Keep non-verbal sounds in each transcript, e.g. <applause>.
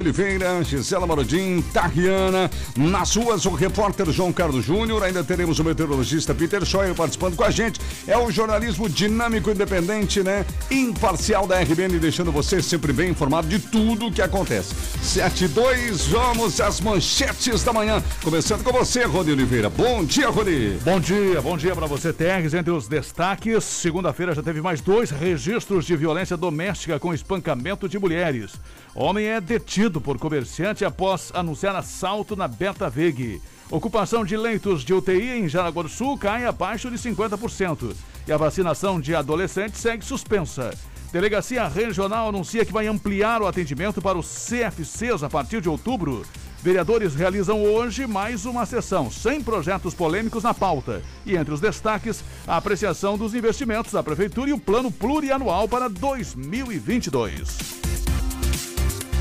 Oliveira, Gisela Marodim, Tariana, nas ruas o repórter João Carlos Júnior, ainda teremos o meteorologista Peter Scheuer participando com a gente. É o jornalismo dinâmico, independente, né? Imparcial da RBN, deixando você sempre bem informado de tudo o que acontece. 7 e 2, vamos às manchetes da manhã. Começando com você, Rony Oliveira. Bom dia, Rony. Bom dia, bom dia para você, Terres. Entre os destaques, segunda-feira já teve mais dois registros de violência doméstica com espancamento de mulheres. Homem é detido por comerciante após anunciar assalto na Beta Veg. Ocupação de leitos de UTI em Jaraguá do Sul cai abaixo de 50%. E a vacinação de adolescentes segue suspensa. Delegacia Regional anuncia que vai ampliar o atendimento para os CFCs a partir de outubro. Vereadores realizam hoje mais uma sessão, sem projetos polêmicos na pauta. E entre os destaques, a apreciação dos investimentos da Prefeitura e o plano plurianual para 2022.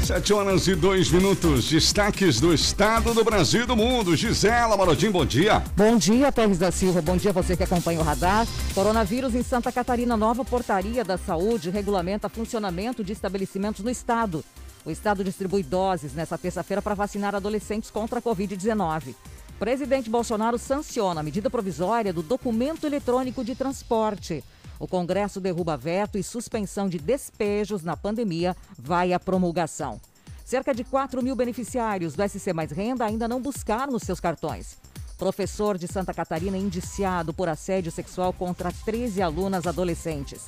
Sete horas e dois minutos. Destaques do Estado, do Brasil e do mundo. Gisela Marodim, bom dia. Bom dia, Pérez da Silva. Bom dia você que acompanha o radar. Coronavírus em Santa Catarina. Nova portaria da saúde regulamenta funcionamento de estabelecimentos no Estado. O Estado distribui doses nesta terça-feira para vacinar adolescentes contra a Covid-19. Presidente Bolsonaro sanciona a medida provisória do documento eletrônico de transporte. O Congresso derruba veto e suspensão de despejos na pandemia vai à promulgação. Cerca de 4 mil beneficiários do SC Mais Renda ainda não buscaram os seus cartões. Professor de Santa Catarina indiciado por assédio sexual contra 13 alunas adolescentes.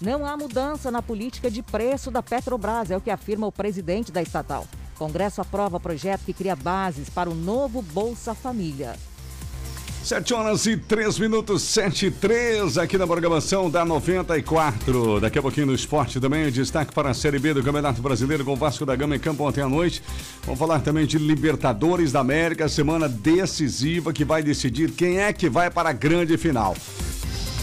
Não há mudança na política de preço da Petrobras, é o que afirma o presidente da estatal. Congresso aprova projeto que cria bases para o novo Bolsa Família. 7 horas e 3 minutos, 7 e 3 aqui na programação da 94. Daqui a pouquinho no esporte também, destaque para a Série B do Campeonato Brasileiro com o Vasco da Gama em campo ontem à noite. Vamos falar também de Libertadores da América, semana decisiva que vai decidir quem é que vai para a grande final.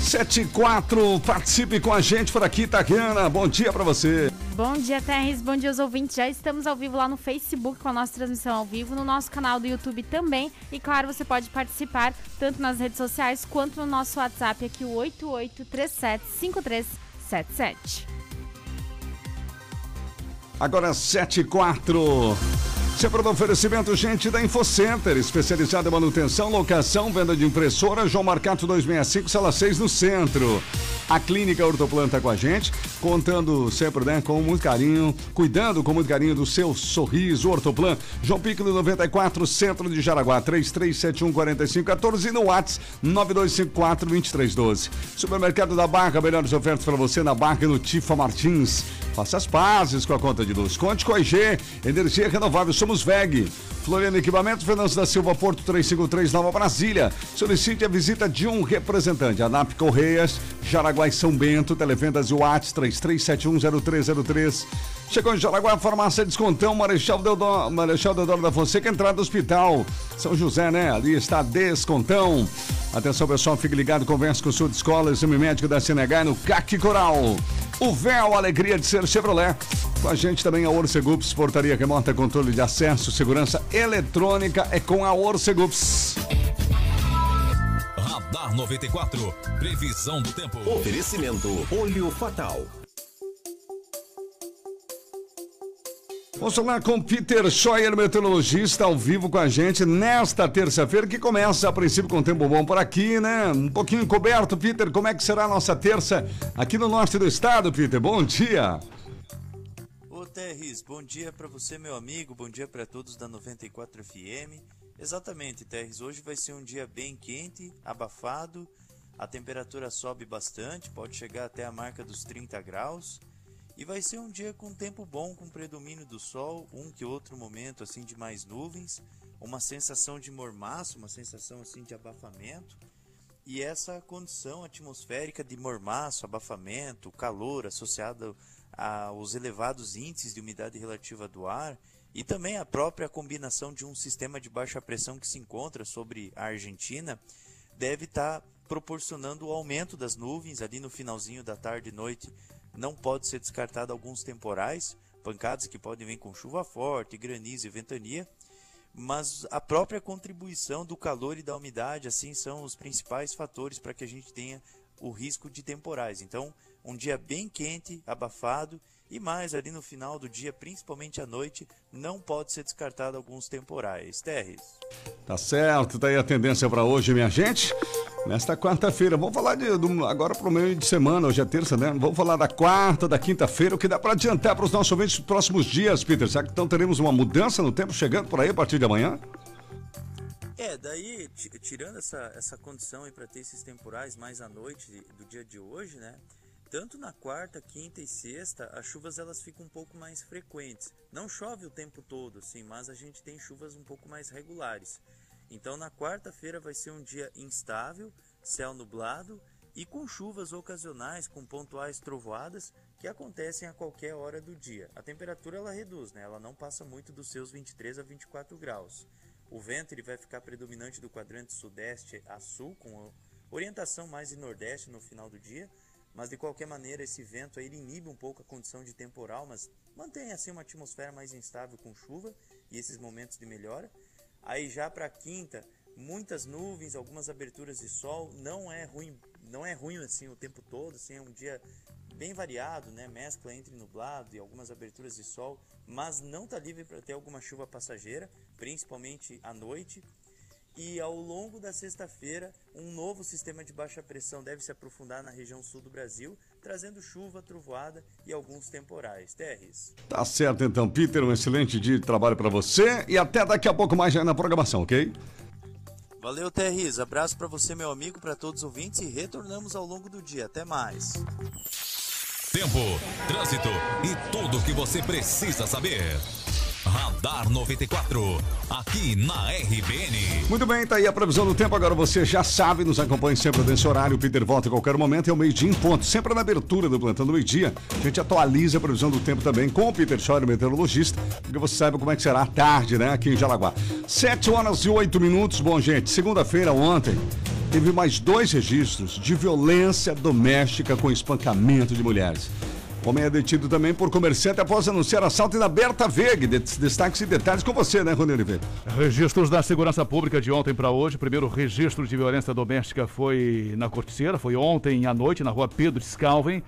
74, participe com a gente por aqui, Taquiana. Bom dia para você. Bom dia, Terres. Bom dia aos ouvintes. Já estamos ao vivo lá no Facebook com a nossa transmissão ao vivo, no nosso canal do YouTube também. E claro, você pode participar tanto nas redes sociais quanto no nosso WhatsApp aqui, o 88375377. Agora 7 e 4. Sempre do oferecimento, gente da InfoCenter, especializada em manutenção, locação, venda de impressora, João Marcato 265, sala 6 no centro. A Clínica Ortoplanta com a gente, contando sempre né, com muito carinho, cuidando com muito carinho do seu sorriso. Ortoplan, João Pico 94, centro de Jaraguá, 33714514 e no WhatsApp 92542312. Supermercado da Barca, melhores ofertas para você na Barca e no Tifa Martins. Faça as pazes com a conta de luz. Conte com a IG, energia renovável, somos VEG. Floriano Equipamentos, Fernando da Silva, Porto 353, Nova Brasília. Solicite a visita de um representante. ANAP Correias, Jaraguá e São Bento, Televendas e Whats 33710303. Chegou em Jaraguá, farmácia Descontão, Marechal Deodoro, Marechal Deodoro da Fonseca, entrada do hospital. São José, né? Ali está Descontão. Atenção, pessoal, fique ligado, converse com o sul de escola, exame médico da CNH no CAC Coral. O véu, alegria de ser Chevrolet. Com a gente também a Orcegups, portaria remota, controle de acesso, segurança eletrônica é com a Orcegups. Radar 94, previsão do tempo. Oferecimento Olho Fatal. Vamos falar com Peter Scheuer, meteorologista, ao vivo com a gente nesta terça-feira, que começa a princípio com tempo bom por aqui, né? Um pouquinho coberto, Peter. Como é que será a nossa terça aqui no norte do estado, Peter? Bom dia. Ô Terris, bom dia para você, meu amigo. Bom dia para todos da 94 FM. Exatamente, Terris. Hoje vai ser um dia bem quente, abafado. A temperatura sobe bastante, pode chegar até a marca dos 30 graus. E vai ser um dia com tempo bom, com predomínio do sol, um que outro momento assim de mais nuvens, uma sensação de mormaço, uma sensação assim de abafamento. E essa condição atmosférica de mormaço, abafamento, calor associado aos elevados índices de umidade relativa do ar e também a própria combinação de um sistema de baixa pressão que se encontra sobre a Argentina deve estar tá proporcionando o aumento das nuvens ali no finalzinho da tarde e noite não pode ser descartado alguns temporais, pancadas que podem vir com chuva forte, granizo e ventania, mas a própria contribuição do calor e da umidade assim são os principais fatores para que a gente tenha o risco de temporais. Então, um dia bem quente, abafado e mais ali no final do dia, principalmente à noite, não pode ser descartado alguns temporais. Terres. Tá certo, tá aí a tendência para hoje, minha gente. Nesta quarta-feira, vamos falar de, do, agora para o meio de semana, hoje é terça, né? Vamos falar da quarta, da quinta-feira, o que dá para adiantar para os nossos ouvintes nos próximos dias, Peter. Será que então teremos uma mudança no tempo chegando por aí a partir de amanhã? É, daí, tirando essa, essa condição para ter esses temporais mais à noite do dia de hoje, né? Tanto na quarta, quinta e sexta, as chuvas elas ficam um pouco mais frequentes. Não chove o tempo todo, sim, mas a gente tem chuvas um pouco mais regulares. Então, na quarta-feira vai ser um dia instável, céu nublado e com chuvas ocasionais, com pontuais trovoadas que acontecem a qualquer hora do dia. A temperatura ela reduz, né? Ela não passa muito dos seus 23 a 24 graus. O vento ele vai ficar predominante do quadrante sudeste a sul, com orientação mais de nordeste no final do dia, mas de qualquer maneira esse vento aí, inibe um pouco a condição de temporal, mas mantém assim uma atmosfera mais instável com chuva e esses momentos de melhora. Aí já para quinta, muitas nuvens, algumas aberturas de sol, não é ruim, não é ruim assim o tempo todo, assim, é um dia bem variado, né? Mescla entre nublado e algumas aberturas de sol, mas não está livre para ter alguma chuva passageira, principalmente à noite. E ao longo da sexta-feira, um novo sistema de baixa pressão deve se aprofundar na região sul do Brasil, trazendo chuva, trovoada e alguns temporais. Terres. Tá certo então, Peter, um excelente dia de trabalho para você e até daqui a pouco mais já na programação, ok? Valeu, Terris. Abraço para você, meu amigo, para todos os ouvintes e retornamos ao longo do dia. Até mais. Tempo, trânsito e tudo o que você precisa saber. Radar 94, aqui na RBN. Muito bem, tá aí a previsão do tempo. Agora você já sabe, nos acompanhe sempre nesse horário. O Peter volta em qualquer momento, é o meio-dia em ponto. Sempre na abertura do plantão do meio-dia. A gente atualiza a previsão do tempo também com o Peter Scheuer, meteorologista, porque você sabe como é que será a tarde, né, aqui em Jalaguá. 7 horas e 8 minutos. Bom, gente, segunda-feira, ontem, teve mais dois registros de violência doméstica com espancamento de mulheres. Homem é detido também por comerciante após anunciar assalto na Berta Veg. Destaques e detalhes com você, né, Rony Oliveira? Registros da Segurança Pública de ontem para hoje. Primeiro registro de violência doméstica foi na Corticeira, foi ontem à noite, na rua Pedro Scalven.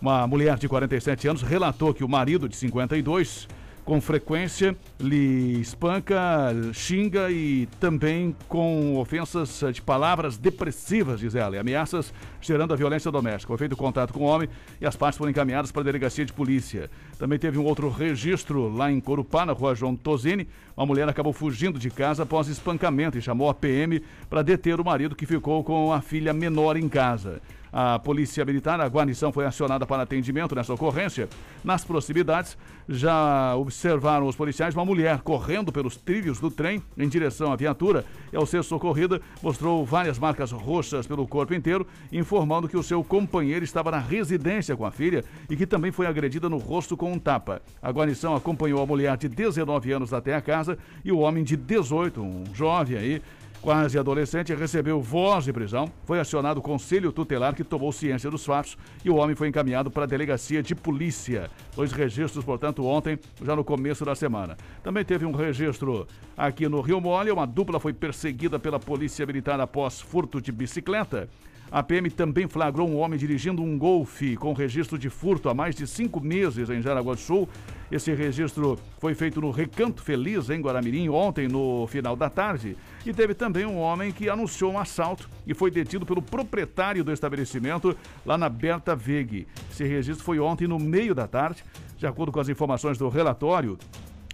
Uma mulher de 47 anos relatou que o marido de 52 com frequência lhe espanca, xinga e também com ofensas de palavras depressivas, diz ela, e ameaças gerando a violência doméstica. Foi feito contato com o homem e as partes foram encaminhadas para a delegacia de polícia. Também teve um outro registro lá em Corupá, na rua João Tosini. Uma mulher acabou fugindo de casa após espancamento e chamou a PM para deter o marido que ficou com a filha menor em casa. A Polícia Militar, a guarnição foi acionada para atendimento nessa ocorrência. Nas proximidades, já observaram os policiais uma mulher correndo pelos trilhos do trem em direção à viatura e, ao ser socorrida, mostrou várias marcas roxas pelo corpo inteiro, informando que o seu companheiro estava na residência com a filha e que também foi agredida no rosto com um tapa. A guarnição acompanhou a mulher de 19 anos até a casa e o homem de 18, um jovem aí, quase adolescente, recebeu voz de prisão. Foi acionado o conselho tutelar que tomou ciência dos fatos e o homem foi encaminhado para a delegacia de polícia. Dois registros, portanto, ontem, já no começo da semana. Também teve um registro aqui no Rio Mole. Uma dupla foi perseguida pela polícia militar após furto de bicicleta. A PM também flagrou um homem dirigindo um Golfe com registro de furto há mais de cinco meses em Jaraguá do Sul. Esse registro foi feito no Recanto Feliz, em Guaramirim, ontem, no final da tarde. E teve também um homem que anunciou um assalto e foi detido pelo proprietário do estabelecimento lá na Berta Veg. Esse registro foi ontem, no meio da tarde. De acordo com as informações do relatório,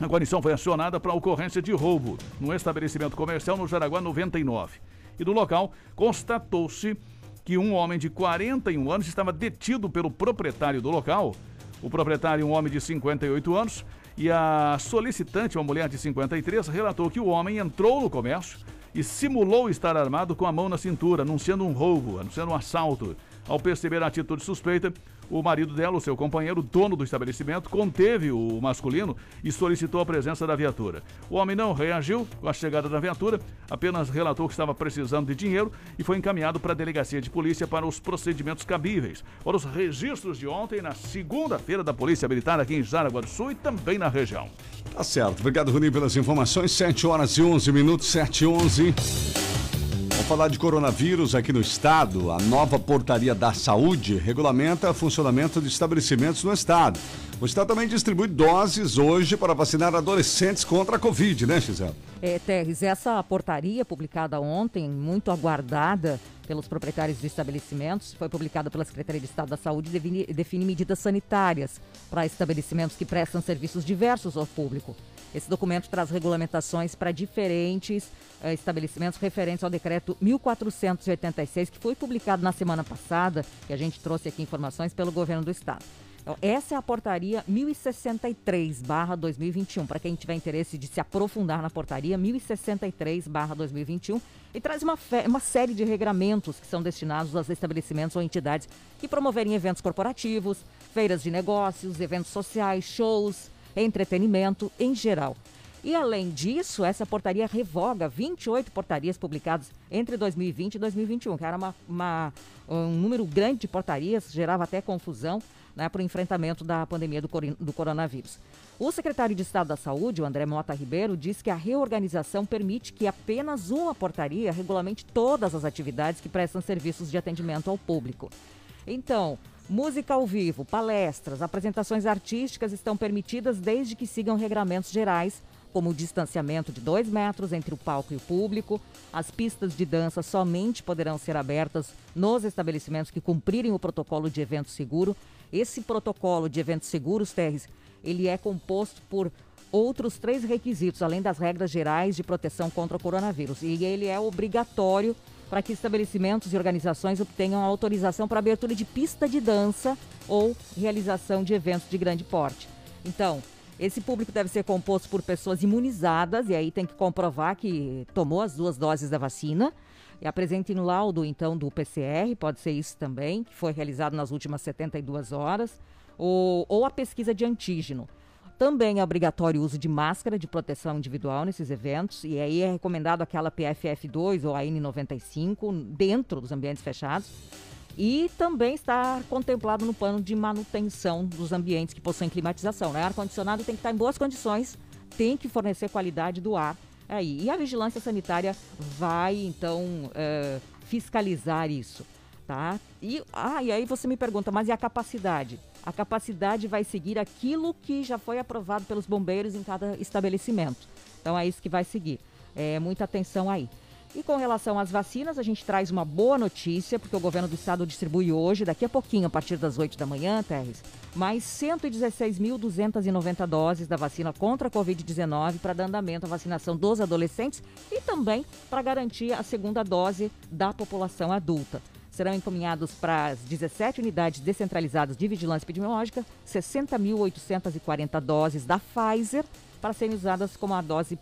a guarnição foi acionada para ocorrência de roubo no estabelecimento comercial no Jaraguá 99. E no local constatou-se que um homem de 41 anos estava detido pelo proprietário do local. O proprietário, um homem de 58 anos, e a solicitante, uma mulher de 53, relatou que o homem entrou no comércio e simulou estar armado com a mão na cintura, anunciando um roubo, anunciando um assalto. Ao perceber a atitude suspeita, o marido dela, o seu companheiro, dono do estabelecimento, conteve o masculino e solicitou a presença da viatura. O homem não reagiu com a chegada da viatura, apenas relatou que estava precisando de dinheiro e foi encaminhado para a delegacia de polícia para os procedimentos cabíveis. Para os registros de ontem, na segunda-feira da Polícia Militar aqui em Jaraguá do Sul e também na região. Tá certo. Obrigado, Rony, pelas informações. 7 horas e 11 minutos, 7 e 11. Falar de coronavírus aqui no estado. A nova portaria da saúde regulamenta o funcionamento de estabelecimentos no estado. O Estado também distribui doses hoje para vacinar adolescentes contra a Covid, né, Gisele? É, Terres, essa portaria publicada ontem, muito aguardada pelos proprietários de estabelecimentos, foi publicada pela Secretaria de Estado da Saúde e define, define medidas sanitárias para estabelecimentos que prestam serviços diversos ao público. Esse documento traz regulamentações para diferentes uh, estabelecimentos referentes ao decreto 1486, que foi publicado na semana passada, e a gente trouxe aqui informações pelo governo do estado. Então, essa é a portaria 1063/2021. Para quem tiver interesse de se aprofundar na portaria 1063/2021 e traz uma, uma série de regramentos que são destinados aos estabelecimentos ou entidades que promoverem eventos corporativos, feiras de negócios, eventos sociais, shows, entretenimento em geral. E além disso, essa portaria revoga 28 portarias publicadas entre 2020 e 2021, que era uma, uma um número grande de portarias, gerava até confusão né, para o enfrentamento da pandemia do, do coronavírus. O secretário de Estado da Saúde, o André Mota Ribeiro, diz que a reorganização permite que apenas uma portaria regulamente todas as atividades que prestam serviços de atendimento ao público. Então, Música ao vivo, palestras, apresentações artísticas estão permitidas desde que sigam regramentos gerais, como o distanciamento de dois metros entre o palco e o público. As pistas de dança somente poderão ser abertas nos estabelecimentos que cumprirem o protocolo de evento seguro. Esse protocolo de eventos seguros, Terres, ele é composto por outros três requisitos, além das regras gerais de proteção contra o coronavírus. E ele é obrigatório para que estabelecimentos e organizações obtenham autorização para abertura de pista de dança ou realização de eventos de grande porte. Então, esse público deve ser composto por pessoas imunizadas, e aí tem que comprovar que tomou as duas doses da vacina. E apresentem laudo, então, do PCR, pode ser isso também, que foi realizado nas últimas 72 horas, ou, ou a pesquisa de antígeno. Também é obrigatório o uso de máscara de proteção individual nesses eventos, e aí é recomendado aquela PFF2 ou a N95 dentro dos ambientes fechados. E também está contemplado no plano de manutenção dos ambientes que possuem climatização. Né? Ar-condicionado tem que estar em boas condições, tem que fornecer qualidade do ar. Aí. E a vigilância sanitária vai, então, é, fiscalizar isso. Tá? E, ah, e aí você me pergunta, mas e a capacidade? A capacidade vai seguir aquilo que já foi aprovado pelos bombeiros em cada estabelecimento. Então é isso que vai seguir. É, muita atenção aí. E com relação às vacinas, a gente traz uma boa notícia, porque o governo do estado distribui hoje, daqui a pouquinho, a partir das 8 da manhã, Terres, mais 116.290 doses da vacina contra a Covid-19 para dar andamento à vacinação dos adolescentes e também para garantir a segunda dose da população adulta serão encaminhados para as 17 unidades descentralizadas de vigilância epidemiológica 60.840 doses da Pfizer para serem usadas como a dose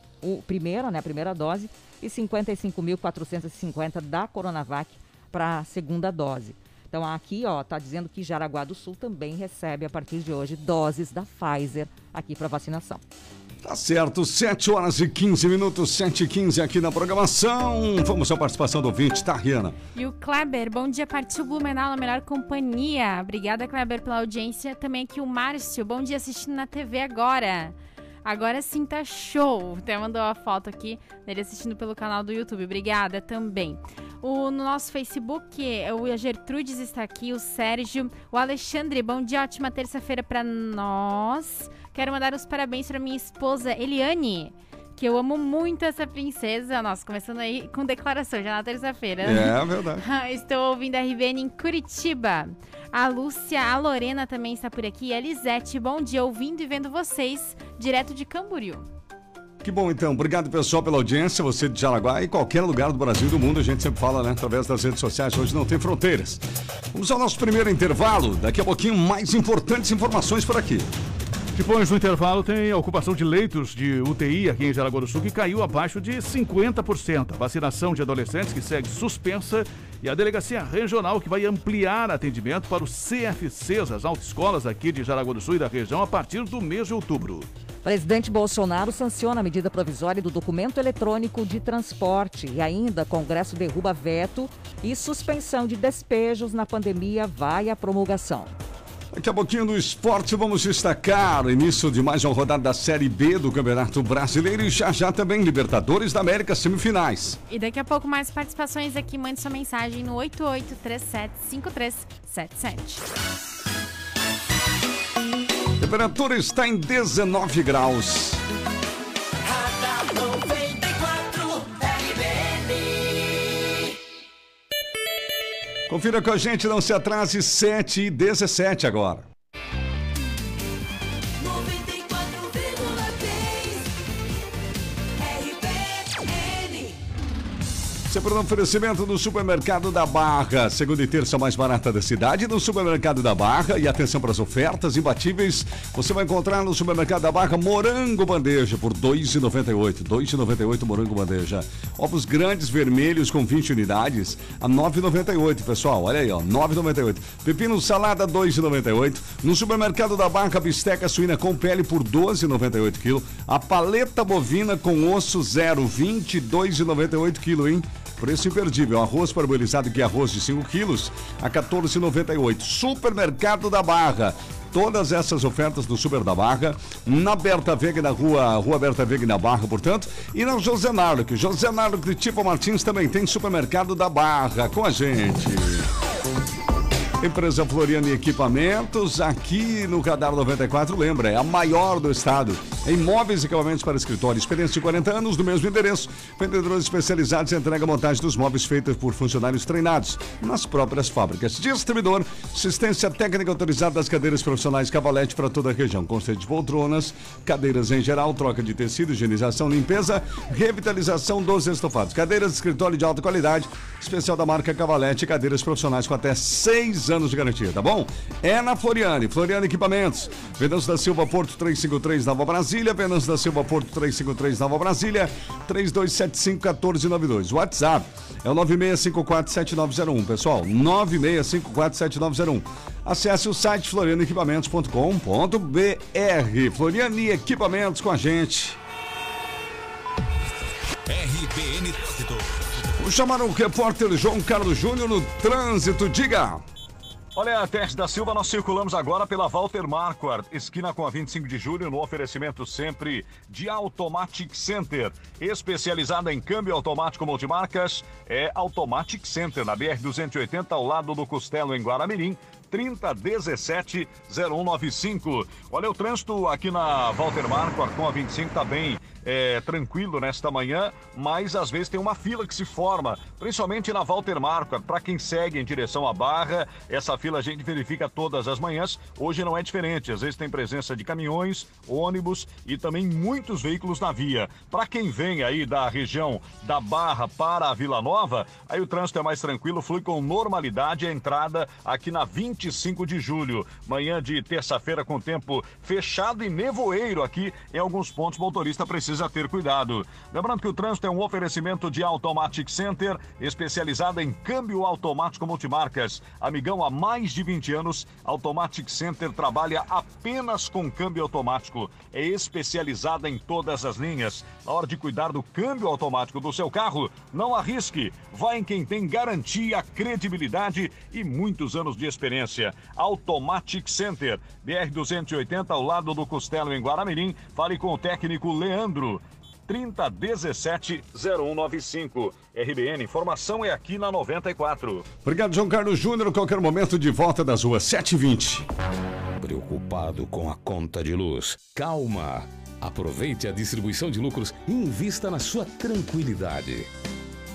primeira, né, a primeira dose, e 55.450 da Coronavac para a segunda dose. Então aqui, ó, tá dizendo que Jaraguá do Sul também recebe a partir de hoje doses da Pfizer aqui para vacinação. Tá certo, 7 horas e 15 minutos, 7 e 15 aqui na programação. Vamos à participação do ouvinte, tá, Riana? E o Kleber, bom dia, partiu Blumenau na melhor companhia. Obrigada, Kleber, pela audiência. Também aqui o Márcio, bom dia assistindo na TV agora. Agora sim tá show. Até mandou a foto aqui dele assistindo pelo canal do YouTube. Obrigada também. O, no nosso Facebook, o Gertrudes está aqui, o Sérgio, o Alexandre. Bom dia, ótima terça-feira para nós. Quero mandar os parabéns para minha esposa Eliane que eu amo muito essa princesa. Nossa, começando aí com declaração já na terça-feira. É, verdade. <laughs> Estou ouvindo a RBN em Curitiba. A Lúcia, a Lorena também está por aqui. A Lisete, bom dia, ouvindo e vendo vocês, direto de Camboriú. Que bom então, obrigado pessoal pela audiência, você de Jaraguá e qualquer lugar do Brasil e do mundo, a gente sempre fala, né, através das redes sociais, hoje não tem fronteiras. Vamos ao nosso primeiro intervalo, daqui a pouquinho mais importantes informações por aqui. Depois do intervalo, tem a ocupação de leitos de UTI aqui em Jaraguá do Sul, que caiu abaixo de 50%. A vacinação de adolescentes, que segue suspensa, e a delegacia regional, que vai ampliar atendimento para os CFCs, as autoescolas aqui de Jaraguá do Sul e da região, a partir do mês de outubro. Presidente Bolsonaro sanciona a medida provisória do documento eletrônico de transporte e ainda Congresso derruba veto e suspensão de despejos na pandemia vai à promulgação. Daqui a pouquinho no esporte vamos destacar o início de mais uma rodada da Série B do Campeonato Brasileiro e já já também Libertadores da América semifinais. E daqui a pouco mais participações aqui, mande sua mensagem no 88375377. Temperatura está em 19 graus. Radar 94 RBN. Confira com a gente, não se atrase, 7 e 17 agora. Sempre no oferecimento do Supermercado da Barra. Segunda e terça mais barata da cidade, no Supermercado da Barra. E atenção para as ofertas imbatíveis. Você vai encontrar no Supermercado da Barra morango bandeja por R$ 2,98. R$ 2,98 morango bandeja. Ovos grandes vermelhos com 20 unidades a R$ 9,98, pessoal. Olha aí, ó, R$ 9,98. Pepino salada R$ 2,98. No Supermercado da Barra, bisteca suína com pele por R$ 12,98 kg. A paleta bovina com osso zero, R$ 22,98 kg, hein? Preço imperdível. Arroz parbolizado que é arroz de 5 quilos a 14,98. Supermercado da Barra. Todas essas ofertas do Super da Barra, na Berta Vega, na rua, rua Berta Vega, na Barra, portanto, e na José Nardo, José Nardo de Tipo Martins também tem Supermercado da Barra com a gente. Empresa Floriano Equipamentos, aqui no Radar 94, lembra, é a maior do estado. Em móveis e equipamentos para escritório, experiência de 40 anos, do mesmo endereço. Vendedores especializados entrega montagem dos móveis feitos por funcionários treinados nas próprias fábricas. Distribuidor, assistência técnica autorizada das cadeiras profissionais Cavalete para toda a região. Conceito de poltronas, cadeiras em geral, troca de tecido, higienização, limpeza, revitalização dos estofados. Cadeiras de escritório de alta qualidade, especial da marca Cavalete, cadeiras profissionais com até 6 anos de garantia, tá bom? É na Floriane, Floriane Equipamentos. Venâncio da Silva Porto 353 Nova Brasília, Venâncio da Silva Porto 353 Nova Brasília, 3275-1492. WhatsApp é o 96547901, pessoal, 96547901. Acesse o site florianequipamentos.com.br. Floriane Equipamentos com a gente. RBN Trânsito. Vou chamar o repórter João Carlos Júnior no trânsito. Diga! Olha, Teste da Silva, nós circulamos agora pela Walter Marquardt, esquina com a 25 de julho, no oferecimento sempre de Automatic Center. Especializada em câmbio automático multimarcas, é Automatic Center, na BR-280, ao lado do Costelo, em Guaramirim. 3017 0195. Olha, o trânsito aqui na Walter Marquardt com a 25 tá bem é, tranquilo nesta manhã, mas às vezes tem uma fila que se forma, principalmente na Walter Marquardt. Para quem segue em direção à Barra, essa fila a gente verifica todas as manhãs. Hoje não é diferente, às vezes tem presença de caminhões, ônibus e também muitos veículos na via. Para quem vem aí da região da Barra para a Vila Nova, aí o trânsito é mais tranquilo, flui com normalidade a entrada aqui na 25 de julho. Manhã de terça-feira com tempo fechado e nevoeiro aqui em alguns pontos, motorista precisa ter cuidado. Lembrando que o trânsito é um oferecimento de Automatic Center, especializada em câmbio automático multimarcas. Amigão, há mais de 20 anos, Automatic Center trabalha apenas com câmbio automático. É especializada em todas as linhas. Na hora de cuidar do câmbio automático do seu carro, não arrisque. Vá em quem tem garantia, credibilidade e muitos anos de experiência. Automatic Center, BR 280 ao lado do Costelo em Guaramirim. Fale com o técnico Leandro. 3017-0195. RBN, informação é aqui na 94. Obrigado, João Carlos Júnior. Qualquer momento de volta das ruas 7h20. Preocupado com a conta de luz? Calma! Aproveite a distribuição de lucros e invista na sua tranquilidade.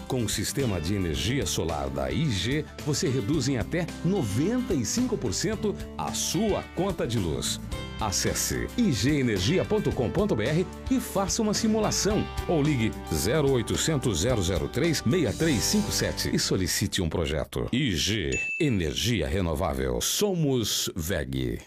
Com o sistema de energia solar da IG, você reduz em até 95% a sua conta de luz. Acesse igenergia.com.br e faça uma simulação ou ligue 0800 003 6357 e solicite um projeto. IG Energia Renovável. Somos VEG.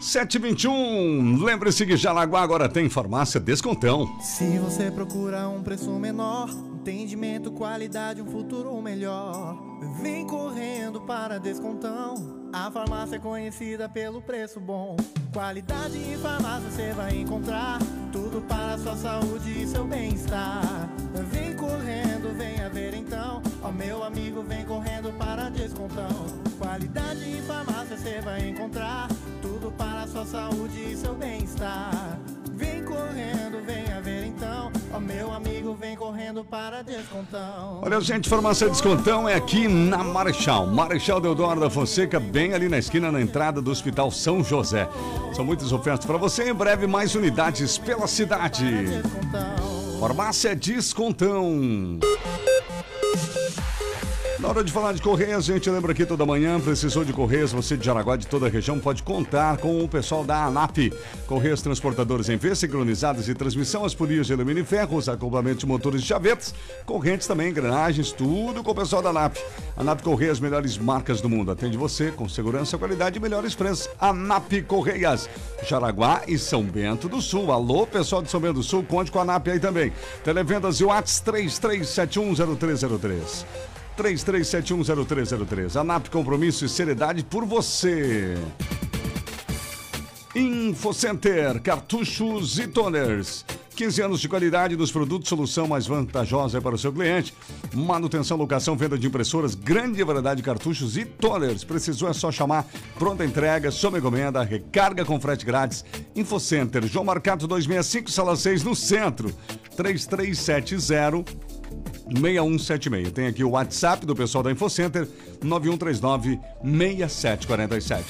721. Lembre-se que Jaraguá agora tem farmácia Descontão. Se você procura um preço menor, entendimento, qualidade, um futuro melhor, vem correndo para Descontão. A farmácia é conhecida pelo preço bom. Qualidade em farmácia você vai encontrar tudo para sua saúde e seu bem-estar. Vem correndo, venha ver então. Ó meu amigo, vem correndo para Descontão. Qualidade em farmácia você vai encontrar tudo para sua saúde e seu bem-estar. Meu amigo, vem correndo para descontão. Olha, gente, farmácia Descontão é aqui na Marechal. Marechal Deodoro da Fonseca, bem ali na esquina, na entrada do Hospital São José. São muitas ofertas para você. Em breve, mais unidades pela cidade. Farmácia Descontão. Na hora de falar de Correios, a gente lembra aqui toda manhã, precisou de Correios, você de Jaraguá, de toda a região, pode contar com o pessoal da ANAP. Correios transportadores em V, sincronizadas e transmissão, as polias de alumínio e ferro, os acoplamentos de motores de chavetes, correntes também, engrenagens, tudo com o pessoal da ANAP. ANAP Correias, melhores marcas do mundo. Atende você com segurança, qualidade e melhores preços. ANAP Correias, Jaraguá e São Bento do Sul. Alô, pessoal de São Bento do Sul, conte com a ANAP aí também. Televendas e Whats 33710303. 33710303. ANAP Compromisso e Seriedade por você. InfoCenter, cartuchos e toners. 15 anos de qualidade dos produtos, solução mais vantajosa para o seu cliente. Manutenção, locação, venda de impressoras, grande variedade de cartuchos e toners. Precisou é só chamar. Pronta entrega, sob encomenda, recarga com frete grátis. InfoCenter, João Marcato 265, sala 6, no centro. 3370 6176. Tem aqui o WhatsApp do pessoal da InfoCenter, 9139-6747.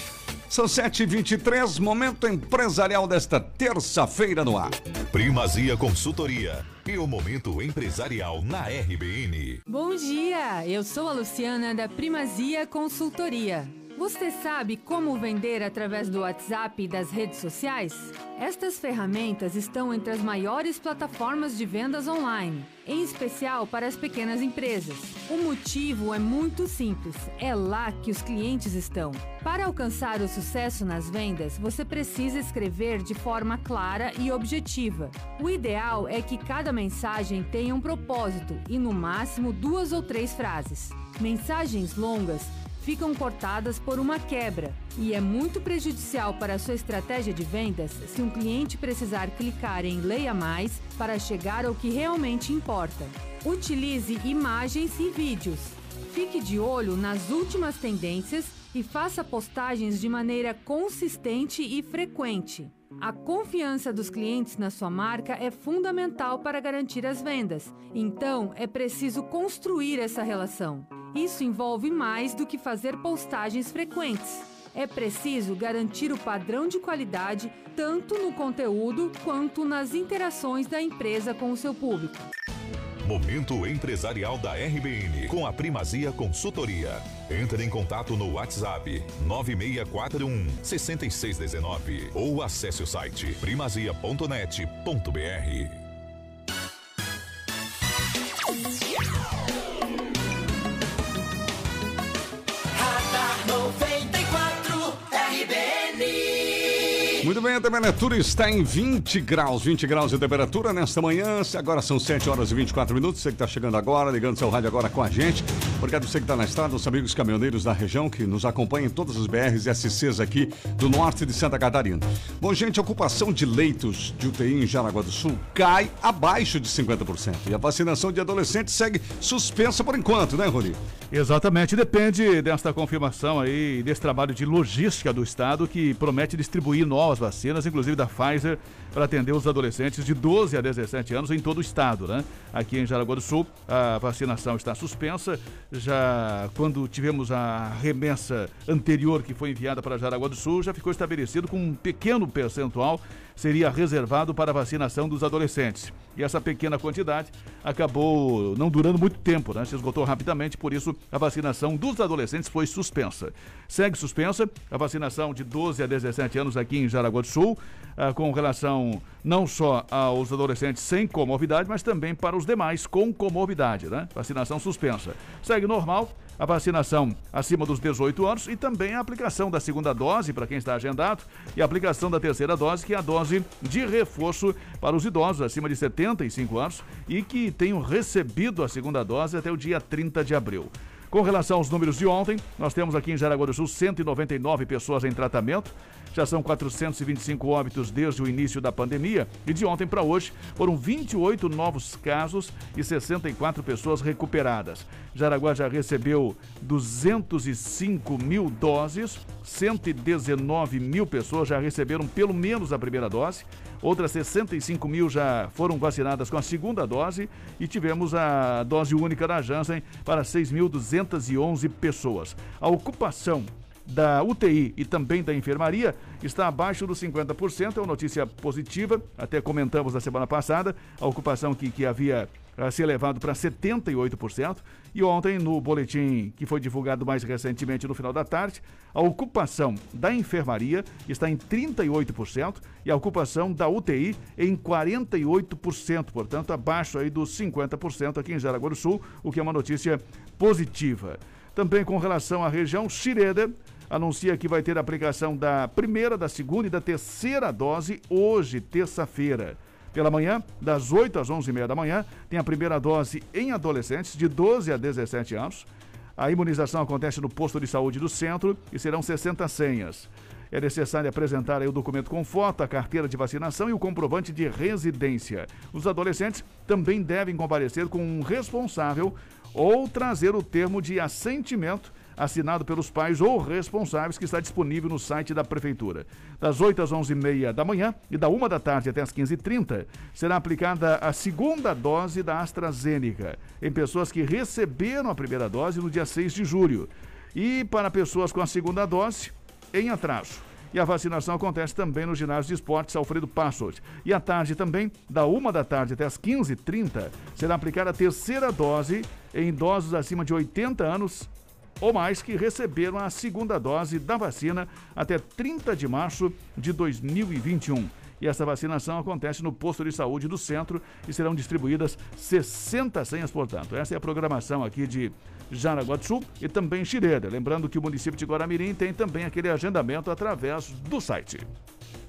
São 7h23, momento empresarial desta terça-feira no ar. Primazia Consultoria e o momento empresarial na RBN. Bom dia, eu sou a Luciana da Primazia Consultoria. Você sabe como vender através do WhatsApp e das redes sociais? Estas ferramentas estão entre as maiores plataformas de vendas online, em especial para as pequenas empresas. O motivo é muito simples: é lá que os clientes estão. Para alcançar o sucesso nas vendas, você precisa escrever de forma clara e objetiva. O ideal é que cada mensagem tenha um propósito e, no máximo, duas ou três frases. Mensagens longas ficam cortadas por uma quebra e é muito prejudicial para a sua estratégia de vendas se um cliente precisar clicar em Leia Mais para chegar ao que realmente importa. Utilize imagens e vídeos. Fique de olho nas últimas tendências e faça postagens de maneira consistente e frequente. A confiança dos clientes na sua marca é fundamental para garantir as vendas, então é preciso construir essa relação. Isso envolve mais do que fazer postagens frequentes. É preciso garantir o padrão de qualidade tanto no conteúdo quanto nas interações da empresa com o seu público. Momento empresarial da RBN com a Primazia Consultoria. Entre em contato no WhatsApp 9641 6619 ou acesse o site primazia.net.br. Muito bem, a temperatura está em 20 graus, 20 graus de temperatura nesta manhã. Agora são 7 horas e 24 minutos. Você que está chegando agora, ligando seu rádio agora com a gente. Obrigado você que está na estrada, os amigos caminhoneiros da região que nos acompanham em todas as BRs e SCs aqui do norte de Santa Catarina. Bom, gente, a ocupação de leitos de UTI em Jaraguá do Sul cai abaixo de 50%. E a vacinação de adolescentes segue suspensa por enquanto, né, Rony? Exatamente, depende desta confirmação aí, desse trabalho de logística do Estado que promete distribuir novas vacinas, inclusive da Pfizer, para atender os adolescentes de 12 a 17 anos em todo o Estado, né? Aqui em Jaraguá do Sul, a vacinação está suspensa. Já quando tivemos a remessa anterior que foi enviada para Jaraguá do Sul, já ficou estabelecido com um pequeno percentual seria reservado para a vacinação dos adolescentes. E essa pequena quantidade acabou não durando muito tempo, né? Se esgotou rapidamente, por isso a vacinação dos adolescentes foi suspensa. Segue suspensa a vacinação de 12 a 17 anos aqui em Jaraguá do Sul, ah, com relação não só aos adolescentes sem comorbidade, mas também para os demais com comorbidade, né? Vacinação suspensa. Segue normal a vacinação acima dos 18 anos e também a aplicação da segunda dose para quem está agendado e a aplicação da terceira dose, que é a dose de reforço para os idosos acima de 75 anos e que tenham recebido a segunda dose até o dia 30 de abril. Com relação aos números de ontem, nós temos aqui em Jaraguá do Sul 199 pessoas em tratamento. Já são 425 óbitos desde o início da pandemia e de ontem para hoje foram 28 novos casos e 64 pessoas recuperadas. Jaraguá já recebeu 205 mil doses, 119 mil pessoas já receberam pelo menos a primeira dose. outras 65 mil já foram vacinadas com a segunda dose e tivemos a dose única da Janssen para 6.211 pessoas. A ocupação da UTI e também da enfermaria está abaixo dos 50%, é uma notícia positiva, até comentamos na semana passada, a ocupação que, que havia a se elevado para 78%. E ontem, no boletim que foi divulgado mais recentemente no final da tarde, a ocupação da enfermaria está em 38% e a ocupação da UTI em 48%, portanto, abaixo aí dos 50% aqui em Jaraguá do Sul, o que é uma notícia positiva. Também com relação à região, Schroeder anuncia que vai ter aplicação da primeira, da segunda e da terceira dose hoje, terça-feira. Pela manhã, das 8 às 11h30 da manhã, tem a primeira dose em adolescentes de 12 a 17 anos. A imunização acontece no posto de saúde do centro e serão 60 senhas. É necessário apresentar o documento com foto, a carteira de vacinação e o comprovante de residência. Os adolescentes também devem comparecer com um responsável ou trazer o termo de assentimento assinado pelos pais ou responsáveis, que está disponível no site da Prefeitura. Das 8 às 11h30 da manhã e da 1 da tarde até as 15h30, será aplicada a segunda dose da AstraZeneca em pessoas que receberam a primeira dose no dia 6 de julho. E para pessoas com a segunda dose, em atraso. E a vacinação acontece também no ginásio de esportes Alfredo Passos. E à tarde também, da 1 da tarde até as 15h30, será aplicada a terceira dose em idosos acima de 80 anos ou mais que receberam a segunda dose da vacina até 30 de março de 2021. E essa vacinação acontece no posto de saúde do centro e serão distribuídas 60 senhas, portanto. Essa é a programação aqui de Jaraguá do Sul e também Xireda. Lembrando que o município de Guaramirim tem também aquele agendamento através do site.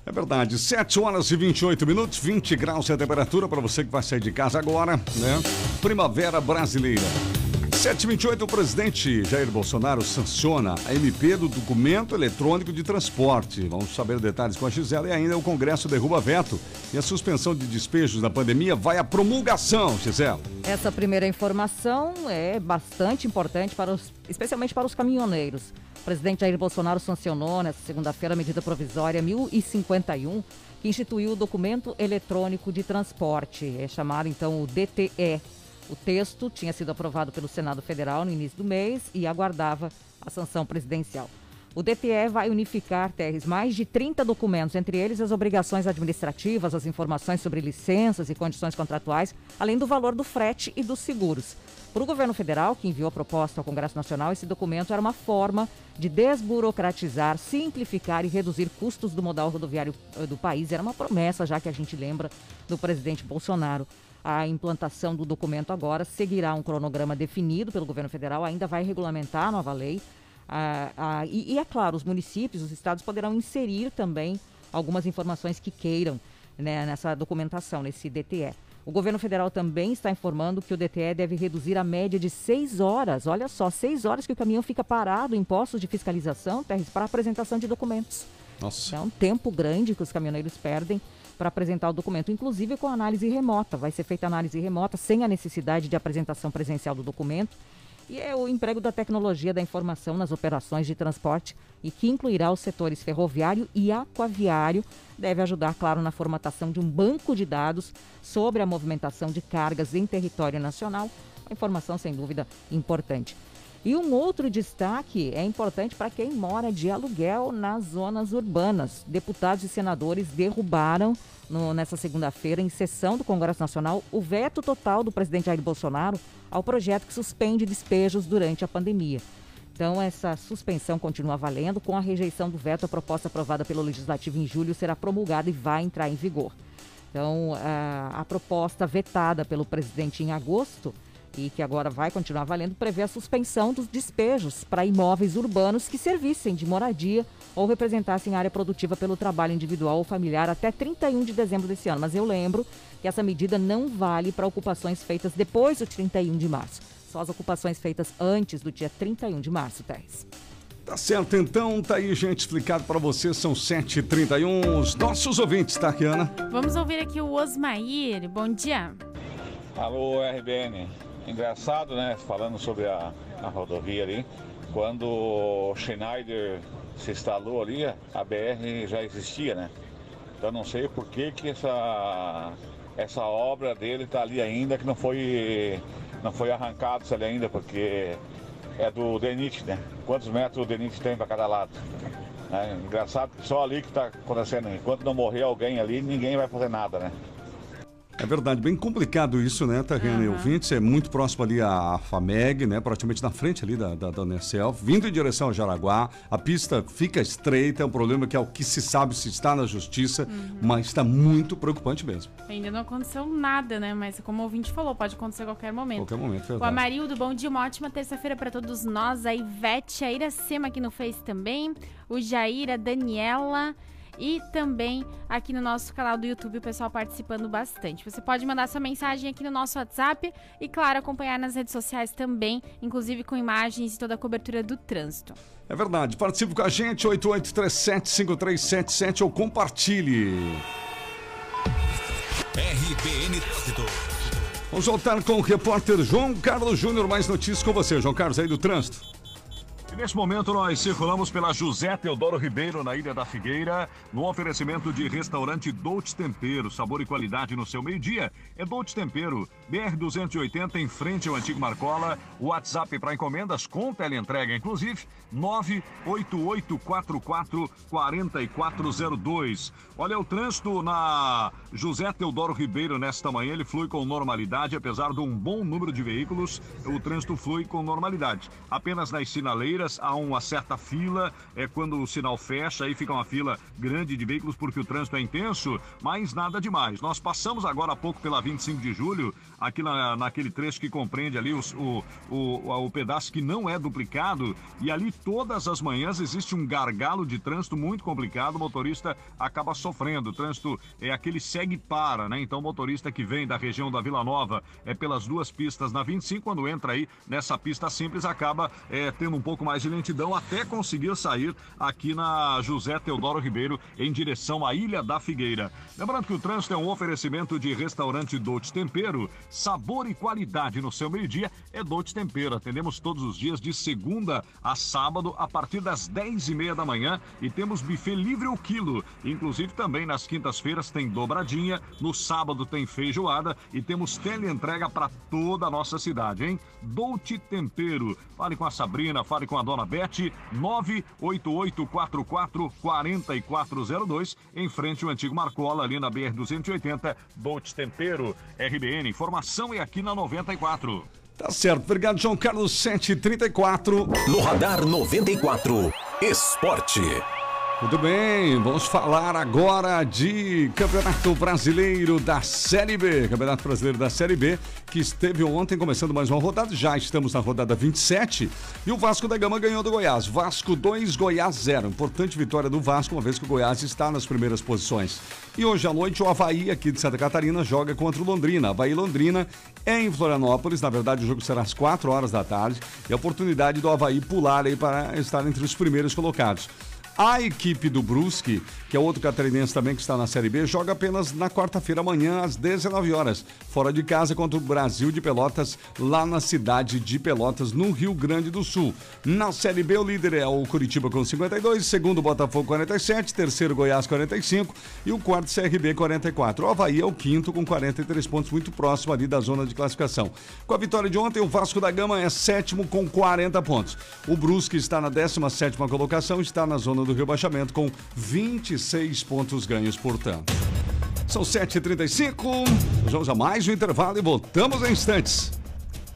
É verdade, 7 horas e 28 minutos, 20 graus é a temperatura para você que vai sair de casa agora, né? Primavera brasileira. 728, o presidente Jair Bolsonaro sanciona a MP do documento eletrônico de transporte. Vamos saber detalhes com a Gisela e ainda o Congresso derruba veto e a suspensão de despejos da pandemia vai à promulgação, Gisela. Essa primeira informação é bastante importante, para os, especialmente para os caminhoneiros. O presidente Jair Bolsonaro sancionou nesta segunda-feira a medida provisória 1051, que instituiu o documento eletrônico de transporte, é chamado então o DTE. O texto tinha sido aprovado pelo Senado Federal no início do mês e aguardava a sanção presidencial. O DTE vai unificar, Terres, mais de 30 documentos, entre eles as obrigações administrativas, as informações sobre licenças e condições contratuais, além do valor do frete e dos seguros. Para o governo federal, que enviou a proposta ao Congresso Nacional, esse documento era uma forma de desburocratizar, simplificar e reduzir custos do modal rodoviário eh, do país. Era uma promessa, já que a gente lembra do presidente Bolsonaro. A implantação do documento agora seguirá um cronograma definido pelo governo federal, ainda vai regulamentar a nova lei. Ah, ah, e, e, é claro, os municípios, os estados poderão inserir também algumas informações que queiram né, nessa documentação, nesse DTE. O governo federal também está informando que o DTE deve reduzir a média de seis horas, olha só, seis horas que o caminhão fica parado em postos de fiscalização, para apresentação de documentos. Nossa. É um tempo grande que os caminhoneiros perdem para apresentar o documento, inclusive com análise remota. Vai ser feita análise remota sem a necessidade de apresentação presencial do documento. E é o emprego da tecnologia da informação nas operações de transporte e que incluirá os setores ferroviário e aquaviário. Deve ajudar, claro, na formatação de um banco de dados sobre a movimentação de cargas em território nacional. Informação, sem dúvida, importante. E um outro destaque é importante para quem mora de aluguel nas zonas urbanas. Deputados e senadores derrubaram no, nessa segunda-feira, em sessão do Congresso Nacional, o veto total do presidente Jair Bolsonaro ao projeto que suspende despejos durante a pandemia. Então, essa suspensão continua valendo. Com a rejeição do veto, a proposta aprovada pelo Legislativo em julho será promulgada e vai entrar em vigor. Então, a, a proposta vetada pelo presidente em agosto e que agora vai continuar valendo, prevê a suspensão dos despejos para imóveis urbanos que servissem de moradia ou representassem área produtiva pelo trabalho individual ou familiar até 31 de dezembro desse ano. Mas eu lembro que essa medida não vale para ocupações feitas depois do 31 de março. Só as ocupações feitas antes do dia 31 de março, Teres. Tá certo, então, tá aí, gente, explicado para você, são 7h31, os nossos ouvintes, tá, Kiana? Vamos ouvir aqui o Osmair, bom dia. Alô, RBN, Engraçado, né? Falando sobre a, a rodovia ali, quando o Schneider se instalou ali, a BR já existia, né? Então não sei por que, que essa, essa obra dele está ali ainda, que não foi, não foi arrancado isso ali ainda, porque é do DENIT, né? Quantos metros o DENIT tem para cada lado? É, engraçado que só ali que está acontecendo. Enquanto não morrer alguém ali, ninguém vai fazer nada, né? É verdade, bem complicado isso, né, Tarrena uhum. e ouvintes? É muito próximo ali à FAMEG, né? Praticamente na frente ali da, da, da Unicel, vindo em direção ao Jaraguá. A pista fica estreita, é um problema que é o que se sabe se está na justiça, uhum. mas está muito preocupante mesmo. Ainda não aconteceu nada, né? Mas como o ouvinte falou, pode acontecer a qualquer momento. Qualquer momento, verdade. O Amarildo, bom dia, uma ótima terça-feira para todos nós. A Ivete, a Iracema aqui no Face também. O Jair, a Daniela e também aqui no nosso canal do YouTube o pessoal participando bastante. Você pode mandar sua mensagem aqui no nosso WhatsApp e, claro, acompanhar nas redes sociais também, inclusive com imagens e toda a cobertura do trânsito. É verdade. Participe com a gente, 88375377 ou compartilhe. RBN Trânsito. Vamos voltar com o repórter João Carlos Júnior. Mais notícias com você, João Carlos, aí do trânsito. E nesse momento nós circulamos pela José Teodoro Ribeiro, na Ilha da Figueira, no oferecimento de restaurante Dolce Tempero, sabor e qualidade no seu meio-dia. É Dolce Tempero, BR-280, em frente ao antigo Marcola. WhatsApp para encomendas com teleentrega, inclusive, 988444402. Olha, o trânsito na José Teodoro Ribeiro nesta manhã, ele flui com normalidade, apesar de um bom número de veículos, o trânsito flui com normalidade. Apenas nas sinaleiras há uma certa fila, é quando o sinal fecha, aí fica uma fila grande de veículos porque o trânsito é intenso, mas nada demais. Nós passamos agora há pouco pela 25 de julho, aqui na, naquele trecho que compreende ali os, o, o, o pedaço que não é duplicado, e ali todas as manhãs existe um gargalo de trânsito muito complicado, o motorista acaba sofrendo. O trânsito é aquele segue-para, né? Então o motorista que vem da região da Vila Nova é pelas duas pistas na 25, quando entra aí nessa pista simples, acaba é, tendo um pouco mais mais de lentidão até conseguir sair aqui na José Teodoro Ribeiro em direção à Ilha da Figueira. Lembrando que o trânsito é um oferecimento de restaurante Dolce Tempero, sabor e qualidade no seu meio-dia é Dolce Tempero. Atendemos todos os dias de segunda a sábado a partir das 10 e meia da manhã e temos buffet livre o quilo. Inclusive também nas quintas-feiras tem dobradinha, no sábado tem feijoada e temos teleentrega para toda a nossa cidade, hein? Dolce Tempero. Fale com a Sabrina, fale com a dona Beth, 988444402, em frente ao antigo Marcola, ali na BR-280, Dolce Tempero. RBN, informação é aqui na 94. Tá certo, obrigado, João Carlos 734. No Radar 94, Esporte. Muito bem, vamos falar agora de Campeonato Brasileiro da Série B. Campeonato Brasileiro da Série B, que esteve ontem começando mais uma rodada. Já estamos na rodada 27 e o Vasco da Gama ganhou do Goiás. Vasco 2, Goiás 0. Importante vitória do Vasco, uma vez que o Goiás está nas primeiras posições. E hoje à noite o Havaí, aqui de Santa Catarina, joga contra o Londrina. Havaí Londrina é em Florianópolis. Na verdade, o jogo será às 4 horas da tarde. E a oportunidade do Havaí pular aí para estar entre os primeiros colocados. A equipe do Brusque, que é outro catarinense também que está na Série B, joga apenas na quarta-feira amanhã às 19 horas, fora de casa contra o Brasil de Pelotas, lá na cidade de Pelotas, no Rio Grande do Sul. Na Série B, o líder é o Curitiba com 52, segundo Botafogo 47, terceiro Goiás 45 e o quarto CRB 44. O Havaí é o quinto com 43 pontos, muito próximo ali da zona de classificação. Com a vitória de ontem, o Vasco da Gama é sétimo com 40 pontos. O Brusque está na 17 colocação, está na zona do rebaixamento com 26 pontos ganhos, portanto. São 7h35, vamos a mais um intervalo e voltamos em instantes.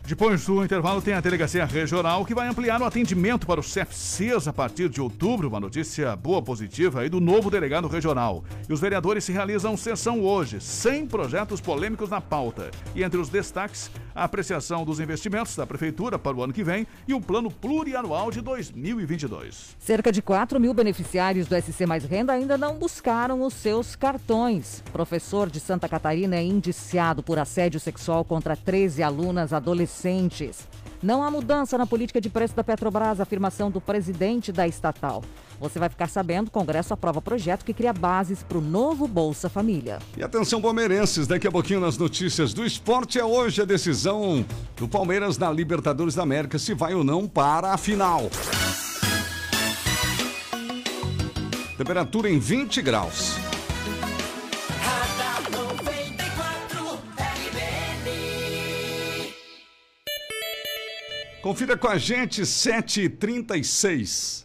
Depois do intervalo, tem a Delegacia Regional que vai ampliar o atendimento para os CFCs a partir de outubro. Uma notícia boa, positiva aí do novo delegado regional. E os vereadores se realizam sessão hoje, sem projetos polêmicos na pauta. E entre os destaques, a apreciação dos investimentos da Prefeitura para o ano que vem e o plano plurianual de 2022. Cerca de 4 mil beneficiários do SC Mais Renda ainda não buscaram os seus cartões. Professor de Santa Catarina é indiciado por assédio sexual contra 13 alunas adolescentes Não há mudança na política de preço da Petrobras, afirmação do presidente da estatal. Você vai ficar sabendo, o Congresso aprova projeto que cria bases para o novo Bolsa Família. E atenção, palmeirenses, daqui a pouquinho nas notícias do esporte é hoje a decisão do Palmeiras na Libertadores da América, se vai ou não para a final. Temperatura em 20 graus. Confira com a gente, 7h36.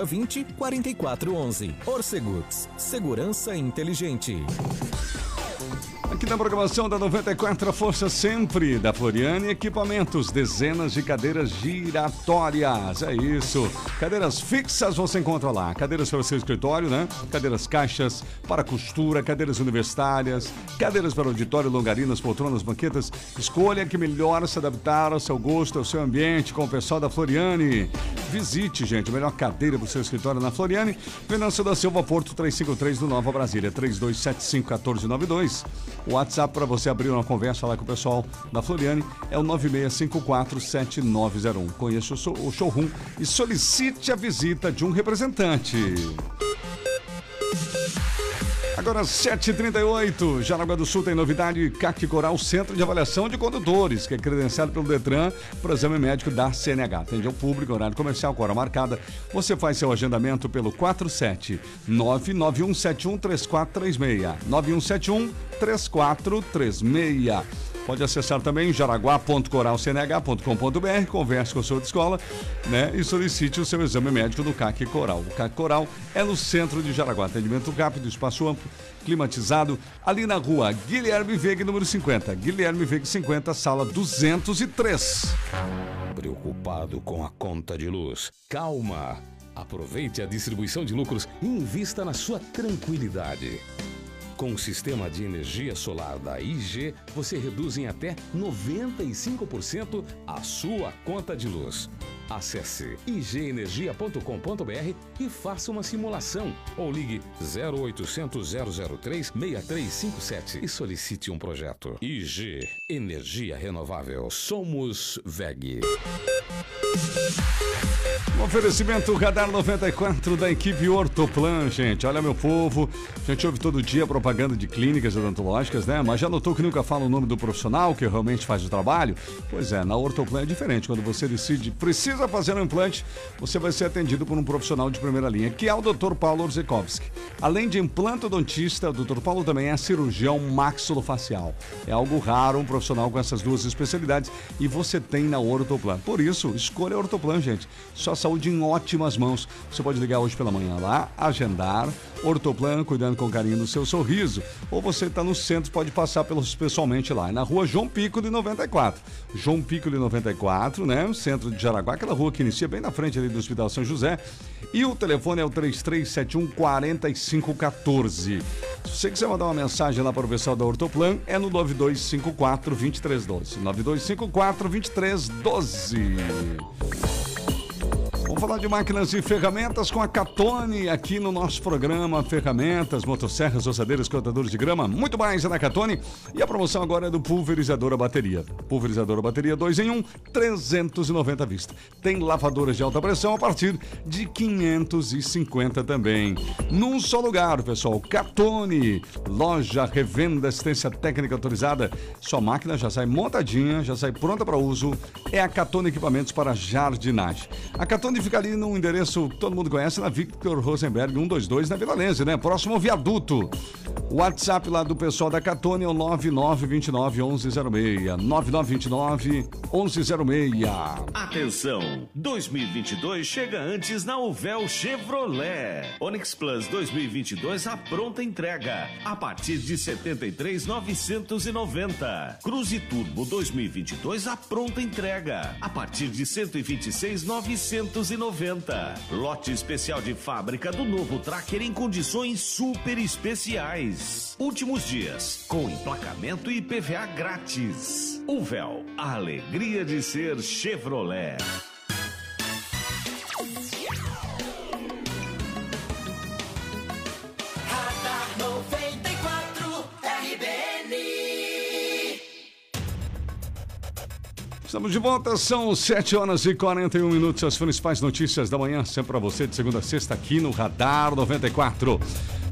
4020 4411. Orcegups, segurança inteligente. Aqui na programação da 94, a força sempre da Floriane Equipamentos, dezenas de cadeiras giratórias. É isso. Cadeiras fixas você encontra lá. Cadeiras para o seu escritório, né? Cadeiras caixas para costura, cadeiras universitárias, cadeiras para auditório, longarinas, poltronas, banquetas. Escolha que melhor se adaptar ao seu gosto, ao seu ambiente com o pessoal da Floriane. Visite, gente, a melhor cadeira para o seu escritório na Floriane. Venâncio da Silva Porto 353 do Nova Brasília, 3275 1492. O WhatsApp para você abrir uma conversa lá com o pessoal da Floriane é o 96547901. Conheça o show- o showroom e solicite a visita de um representante. Agora 7h38, Jaraguá do Sul tem novidade CAC Coral Centro de Avaliação de Condutores, que é credenciado pelo Detran para o exame médico da CNH. Atende ao público, horário comercial, com hora marcada. Você faz seu agendamento pelo 47 99171 3436. 9171 3436. Pode acessar também jaraguá.coralcnh.com.br, converse com a sua escola né, e solicite o seu exame médico no CAC Coral. O CAC Coral é no centro de Jaraguá. Atendimento rápido, espaço amplo, climatizado, ali na rua Guilherme Veiga, número 50. Guilherme Veiga 50, sala 203. Preocupado com a conta de luz? Calma! Aproveite a distribuição de lucros e invista na sua tranquilidade. Com o sistema de energia solar da IG, você reduz em até 95% a sua conta de luz. Acesse igenergia.com.br e faça uma simulação ou ligue 0800 003 6357 e solicite um projeto. IG Energia Renovável. Somos VEG. Um oferecimento Radar 94 da equipe Ortoplan, gente. Olha, meu povo, a gente ouve todo dia propaganda de clínicas odontológicas, né? Mas já notou que nunca fala o nome do profissional que realmente faz o trabalho? Pois é, na Ortoplan é diferente. Quando você decide, precisa fazer um implante, você vai ser atendido por um profissional de primeira linha, que é o Dr. Paulo Orzekowski. Além de implantodontista, o Dr. Paulo também é cirurgião maxilofacial. É algo raro um profissional com essas duas especialidades e você tem na Ortoplan. Por isso, escolha a Ortoplan, gente. Sua saúde em ótimas mãos. Você pode ligar hoje pela manhã lá, agendar. Ortoplan, cuidando com carinho do seu sorriso. Ou você está no centro, pode passar pelos pessoalmente lá. É na rua João Pico de 94. João Pico de 94, né? Centro de Jaraguá, aquela rua que inicia bem na frente ali do Hospital São José. E o telefone é o 3371 4514. Se você quiser mandar uma mensagem lá para o pessoal da Ortoplan, é no 9254 2312. 9254 2312. Vamos falar de máquinas e ferramentas com a Catone aqui no nosso programa. Ferramentas, motosserras, ossadeiras, cortadores de grama, muito mais é na Catone. E a promoção agora é do pulverizador a bateria. Pulverizador a bateria 2 em 1, 390 à vista. Tem lavadoras de alta pressão a partir de 550 também. Num só lugar, pessoal. Catone, loja, revenda, assistência técnica autorizada. Sua máquina já sai montadinha, já sai pronta para uso. É a Catone Equipamentos para Jardinagem. A Catone fica ali no endereço que todo mundo conhece, na Victor Rosenberg 122, na Vila Lense, né? Próximo viaduto. O WhatsApp lá do pessoal da Catone é o 9929 1106. 9929 1106. Atenção! 2022 chega antes na Uvel Chevrolet. Onix Plus 2022 a pronta entrega a partir de 73,990. Cruze Turbo 2022 a pronta entrega a partir de 126,990. Lote especial de fábrica do novo Tracker em condições super especiais. Últimos dias com emplacamento e PVA grátis. Uvel, a alegria de ser Chevrolet. Estamos de volta, são 7 horas e 41 minutos. As principais notícias da manhã, sempre para você, de segunda a sexta, aqui no Radar 94.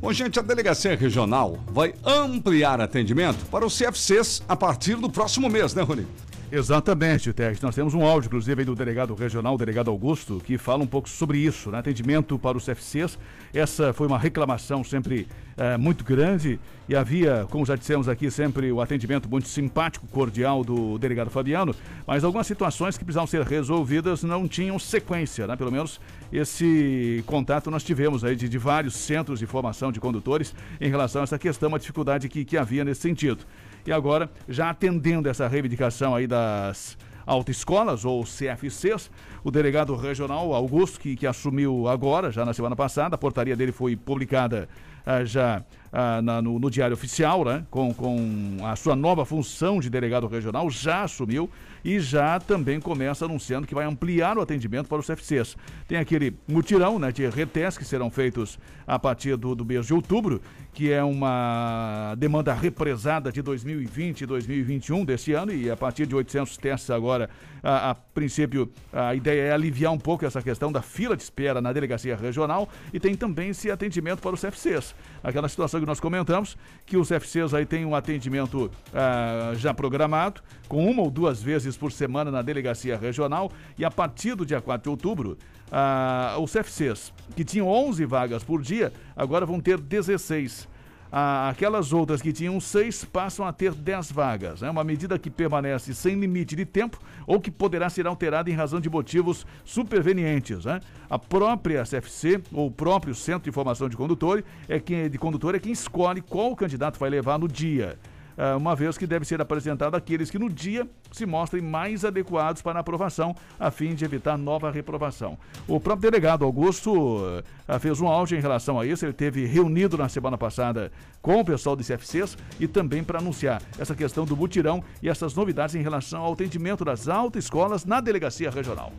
Bom, gente, a Delegacia Regional vai ampliar atendimento para os CFCs a partir do próximo mês, né, Rony? Exatamente, Tex. Nós temos um áudio, inclusive, do delegado regional, o delegado Augusto, que fala um pouco sobre isso, né? Atendimento para os CFCs. Essa foi uma reclamação sempre eh, muito grande e havia, como já dissemos aqui, sempre o atendimento muito simpático, cordial do delegado Fabiano, mas algumas situações que precisavam ser resolvidas não tinham sequência, né? Pelo menos esse contato nós tivemos aí de, de vários centros de formação de condutores em relação a essa questão, a dificuldade que, que havia nesse sentido. E agora, já atendendo essa reivindicação aí das autoescolas ou CFCs, o delegado regional Augusto, que, que assumiu agora, já na semana passada, a portaria dele foi publicada ah, já ah, na- no, no Diário Oficial, né? Com, com a sua nova função de delegado regional, já assumiu e já também começa anunciando que vai ampliar o atendimento para os CFCs. Tem aquele mutirão né, de retestes que serão feitos a partir do, do mês de outubro, que é uma demanda represada de 2020 e 2021 desse ano, e a partir de 800 testes agora, a, a princípio, a ideia é aliviar um pouco essa questão da fila de espera na delegacia regional e tem também esse atendimento para os CFCs. Aquela situação que nós comentamos, que os CFCs aí têm um atendimento ah, já programado, com uma ou duas vezes por semana na delegacia regional, e a partir do dia 4 de outubro, ah, os CFCs, que tinham 11 vagas por dia, agora vão ter 16. Ah, aquelas outras que tinham seis passam a ter 10 vagas. É uma medida que permanece sem limite de tempo ou que poderá ser alterada em razão de motivos supervenientes. né? A própria CFC ou o próprio Centro de Formação de Condutor é quem, de condutor é quem escolhe qual candidato vai levar no dia. Ah, uma vez que deve ser apresentado aqueles que no dia se mostrem mais adequados para a aprovação, a fim de evitar nova reprovação. O próprio delegado Augusto ah, fez um áudio em relação a isso, ele teve reunido na semana passada com o pessoal do CFCs e também para anunciar essa questão do mutirão e essas novidades em relação ao atendimento das autoescolas na delegacia regional.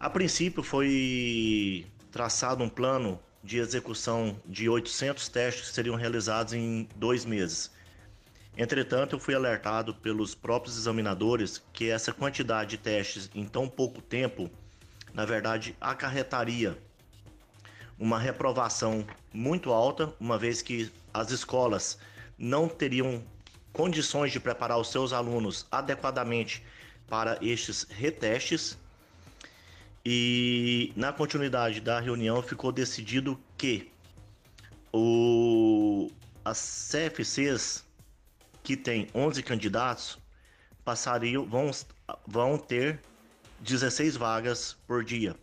A princípio foi traçado um plano de execução de 800 testes que seriam realizados em dois meses. Entretanto, eu fui alertado pelos próprios examinadores que essa quantidade de testes em tão pouco tempo, na verdade, acarretaria uma reprovação muito alta, uma vez que as escolas não teriam condições de preparar os seus alunos adequadamente para estes retestes. E na continuidade da reunião ficou decidido que o, as CFCs que tem 11 candidatos passariam vão, vão ter 16 vagas por dia.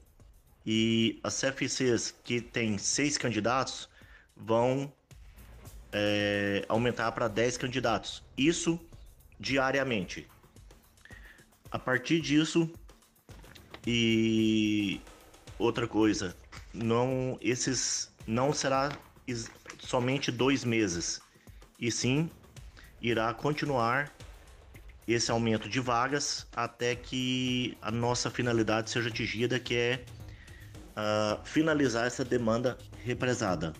E as CFCs que tem 6 candidatos vão é, aumentar para 10 candidatos. Isso diariamente. A partir disso, e outra coisa, não esses não será somente dois meses, e sim irá continuar esse aumento de vagas até que a nossa finalidade seja atingida, que é ah, finalizar essa demanda represada.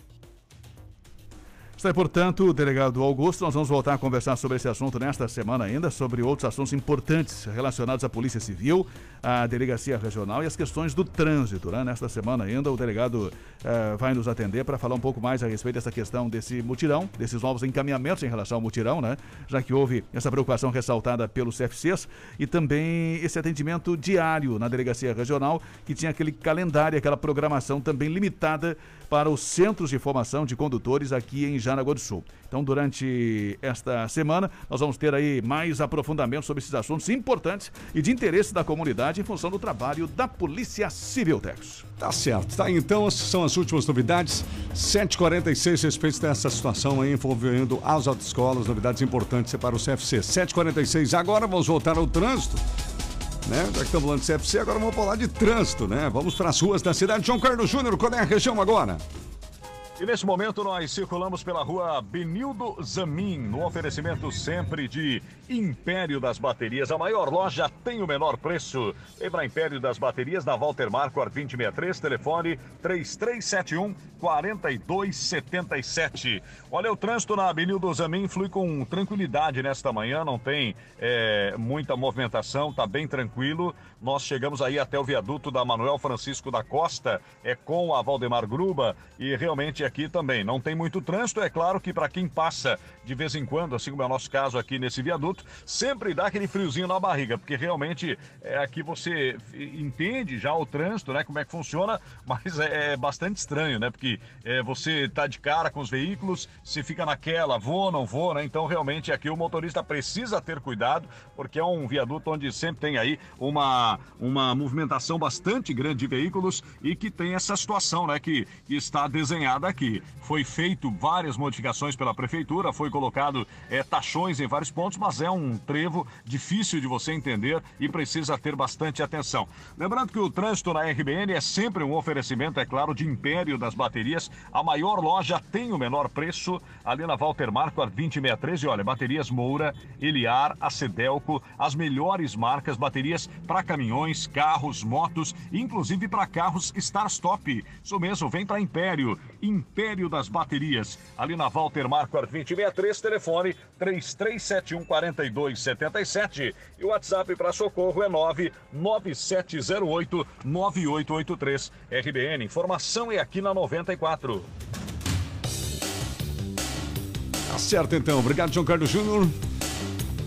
Está aí, portanto, o delegado Augusto. Nós vamos voltar a conversar sobre esse assunto nesta semana ainda, sobre outros assuntos importantes relacionados à Polícia Civil, à Delegacia Regional e as questões do trânsito. Né? Nesta semana ainda, o delegado eh, vai nos atender para falar um pouco mais a respeito dessa questão desse mutirão, desses novos encaminhamentos em relação ao mutirão, né? já que houve essa preocupação ressaltada pelos CFCs e também esse atendimento diário na Delegacia Regional, que tinha aquele calendário, aquela programação também limitada para os centros de formação de condutores aqui em Jaraguá do Sul. Então, durante esta semana, nós vamos ter aí mais aprofundamento sobre esses assuntos importantes e de interesse da comunidade em função do trabalho da Polícia Civil, Tex. Tá certo. Tá, então, essas são as últimas novidades. 7h46, respeito dessa situação aí envolvendo as autoescolas, novidades importantes para o CFC. 7h46, agora vamos voltar ao trânsito. Né? Já que estamos falando de CFC, agora vamos falar de trânsito, né? Vamos para as ruas da cidade. João Carlos Júnior, qual é a região agora? E nesse momento nós circulamos pela rua Benildo Zamin, no oferecimento sempre de Império das Baterias. A maior loja tem o menor preço. Lembra Império das Baterias na Walter Marco, 2063, telefone 3371 4277. Olha, o trânsito na Benildo Zamin flui com tranquilidade nesta manhã, não tem é, muita movimentação, tá bem tranquilo. Nós chegamos aí até o viaduto da Manuel Francisco da Costa, é com a Valdemar Gruba, e realmente aqui também não tem muito trânsito. É claro que para quem passa de vez em quando, assim como é o nosso caso aqui nesse viaduto, sempre dá aquele friozinho na barriga, porque realmente é, aqui você entende já o trânsito, né? Como é que funciona, <laughs> mas é, é bastante estranho, né? Porque é, você tá de cara com os veículos, você fica naquela, vou, não vou, né? Então realmente aqui o motorista precisa ter cuidado, porque é um viaduto onde sempre tem aí uma, uma movimentação bastante grande de veículos e que tem essa situação, né? Que, está desenhada aqui. Foi feito várias modificações pela prefeitura, foi colocado é, taxões em vários pontos, mas é um trevo difícil de você entender e precisa ter bastante atenção. Lembrando que o trânsito na RBN é sempre um oferecimento, é claro, de Império das Baterias. A maior loja tem o menor preço, ali na Walter Marco, a 2063. E olha, baterias Moura, Eliar, Acedelco, as melhores marcas, baterias para caminhões, carros, motos, inclusive para carros Start-Stop. Isso mesmo, vem para Império, Império das Baterias. Ali na Walter Marco, a 2063, telefone 3371 4277 e o WhatsApp para socorro é 99708 9883. RBN, informação é aqui na 94. Tá certo então, obrigado João Carlos Júnior.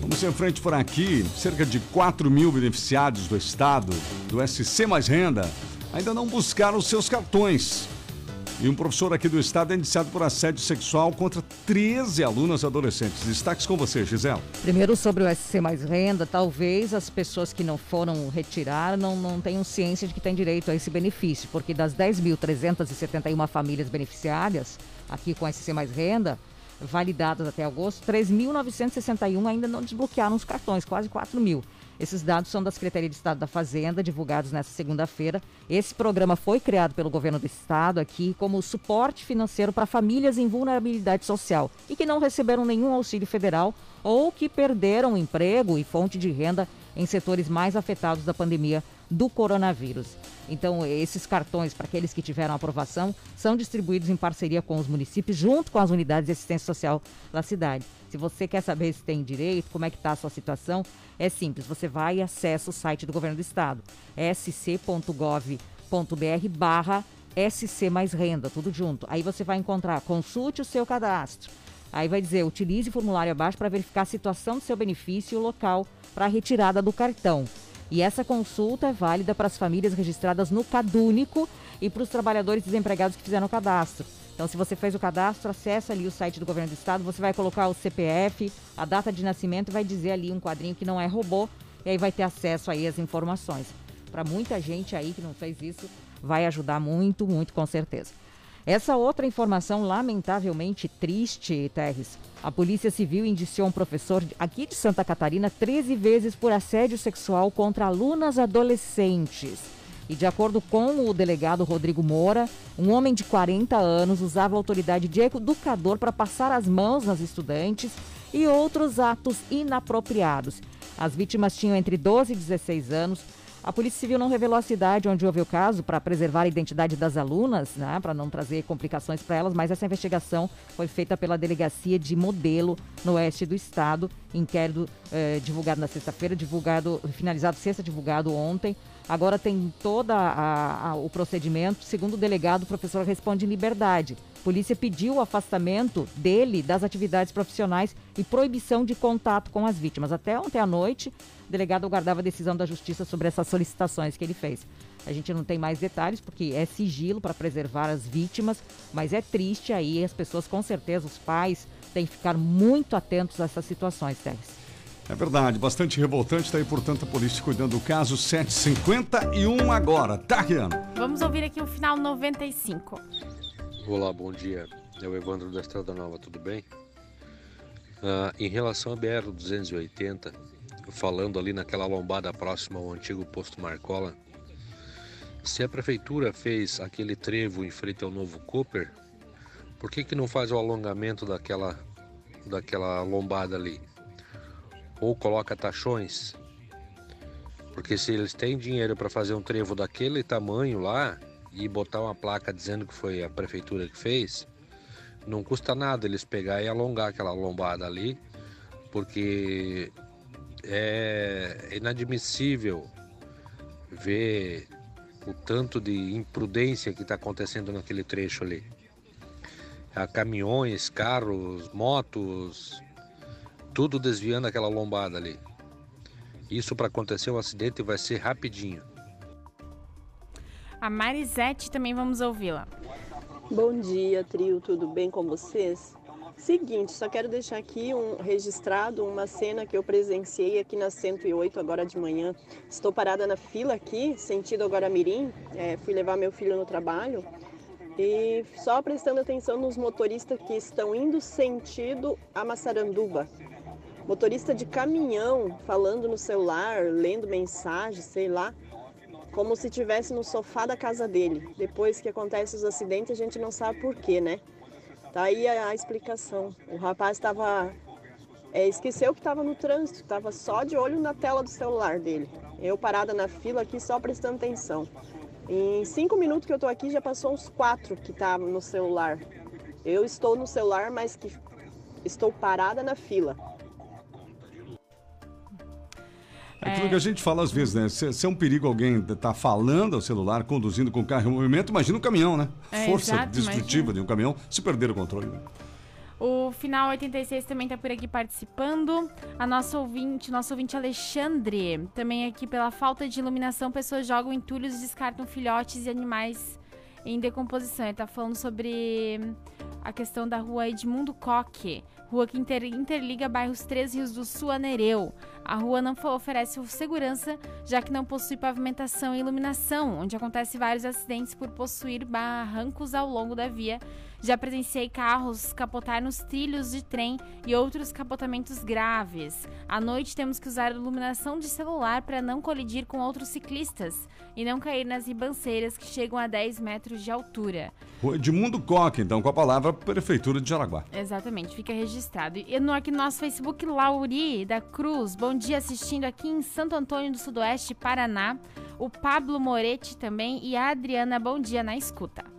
Vamos em frente por aqui, cerca de 4 mil beneficiários do Estado, do SC Mais Renda, ainda não buscaram os seus cartões. E um professor aqui do Estado é indiciado por assédio sexual contra 13 alunas adolescentes. Destaques com você, Gisela. Primeiro sobre o SC Mais Renda, talvez as pessoas que não foram retirar não, não tenham ciência de que têm direito a esse benefício, porque das 10.371 famílias beneficiárias, aqui com SC Mais Renda, validadas até agosto, 3.961 ainda não desbloquearam os cartões, quase 4 mil. Esses dados são da Secretaria de Estado da Fazenda, divulgados nesta segunda-feira. Esse programa foi criado pelo governo do estado aqui como suporte financeiro para famílias em vulnerabilidade social e que não receberam nenhum auxílio federal ou que perderam emprego e fonte de renda em setores mais afetados da pandemia do coronavírus. Então, esses cartões, para aqueles que tiveram aprovação, são distribuídos em parceria com os municípios, junto com as unidades de assistência social da cidade. Se você quer saber se tem direito, como é que está a sua situação, é simples. Você vai e acessa o site do Governo do Estado, sc.gov.br barra SC mais renda, tudo junto. Aí você vai encontrar, consulte o seu cadastro. Aí vai dizer, utilize o formulário abaixo para verificar a situação do seu benefício e o local para a retirada do cartão. E essa consulta é válida para as famílias registradas no Cadúnico e para os trabalhadores desempregados que fizeram o cadastro. Então, se você fez o cadastro, acessa ali o site do Governo do Estado, você vai colocar o CPF, a data de nascimento, vai dizer ali um quadrinho que não é robô, e aí vai ter acesso aí às informações. Para muita gente aí que não fez isso, vai ajudar muito, muito com certeza. Essa outra informação lamentavelmente triste, Terres. A Polícia Civil indiciou um professor aqui de Santa Catarina 13 vezes por assédio sexual contra alunas adolescentes. E de acordo com o delegado Rodrigo Moura, um homem de 40 anos usava a autoridade de educador para passar as mãos nas estudantes e outros atos inapropriados. As vítimas tinham entre 12 e 16 anos. A Polícia Civil não revelou a cidade onde houve o caso para preservar a identidade das alunas, né, para não trazer complicações para elas, mas essa investigação foi feita pela Delegacia de Modelo no oeste do estado. Inquérito eh, divulgado na sexta-feira, divulgado, finalizado sexta, divulgado ontem. Agora tem todo o procedimento. Segundo o delegado, o professor responde em liberdade. A polícia pediu o afastamento dele das atividades profissionais e proibição de contato com as vítimas. Até ontem à noite, o delegado aguardava a decisão da justiça sobre essas solicitações que ele fez. A gente não tem mais detalhes porque é sigilo para preservar as vítimas, mas é triste aí. As pessoas, com certeza, os pais têm que ficar muito atentos a essas situações, Teres. É verdade, bastante revoltante, está aí, portanto, a polícia cuidando do caso 751 agora. Tá, Riano? Vamos ouvir aqui o final 95. Olá, bom dia. É o Evandro da Estrada Nova, tudo bem? Ah, em relação à BR-280, falando ali naquela lombada próxima ao antigo posto Marcola, se a prefeitura fez aquele trevo em frente ao novo Cooper, Por que, que não faz o alongamento daquela, daquela lombada ali? Ou coloca tachões? Porque se eles têm dinheiro para fazer um trevo daquele tamanho lá e botar uma placa dizendo que foi a prefeitura que fez, não custa nada eles pegar e alongar aquela lombada ali, porque é inadmissível ver o tanto de imprudência que está acontecendo naquele trecho ali. Há caminhões, carros, motos, tudo desviando aquela lombada ali. Isso para acontecer um acidente vai ser rapidinho. A Marisete também vamos ouvi-la. Bom dia, trio, tudo bem com vocês? Seguinte, só quero deixar aqui um registrado uma cena que eu presenciei aqui na 108 agora de manhã. Estou parada na fila aqui, sentido agora Mirim, é, fui levar meu filho no trabalho e só prestando atenção nos motoristas que estão indo sentido a Massaranduba. Motorista de caminhão falando no celular, lendo mensagem, sei lá, como se estivesse no sofá da casa dele. Depois que acontecem os acidentes, a gente não sabe por quê, né? Tá aí a, a explicação. O rapaz estava. É, esqueceu que estava no trânsito, estava só de olho na tela do celular dele. Eu parada na fila aqui só prestando atenção. Em cinco minutos que eu tô aqui já passou uns quatro que estavam no celular. Eu estou no celular, mas que estou parada na fila. É aquilo que a gente fala às vezes, né? Se, se é um perigo alguém tá falando ao celular, conduzindo com o carro em movimento, imagina um caminhão, né? É, Força exato, destrutiva imagina. de um caminhão se perder o controle. né? O Final 86 também tá por aqui participando. A nossa ouvinte, nosso ouvinte Alexandre, também aqui pela falta de iluminação, pessoas jogam entulhos e descartam filhotes e animais em decomposição. Ele tá falando sobre a questão da rua Edmundo Coque, rua que inter- interliga bairros Três Rios do Sul a Nereu. A rua não oferece segurança, já que não possui pavimentação e iluminação, onde acontece vários acidentes por possuir barrancos ao longo da via. Já presenciei carros capotar nos trilhos de trem e outros capotamentos graves. À noite temos que usar iluminação de celular para não colidir com outros ciclistas e não cair nas ribanceiras que chegam a 10 metros de altura. Rua Edmundo Coque, então, com a palavra Prefeitura de Jaraguá. Exatamente, fica registrado. E no, aqui no nosso Facebook, Lauri da Cruz, bom dia assistindo aqui em Santo Antônio do Sudoeste, Paraná. O Pablo Moretti também e a Adriana, bom dia na escuta.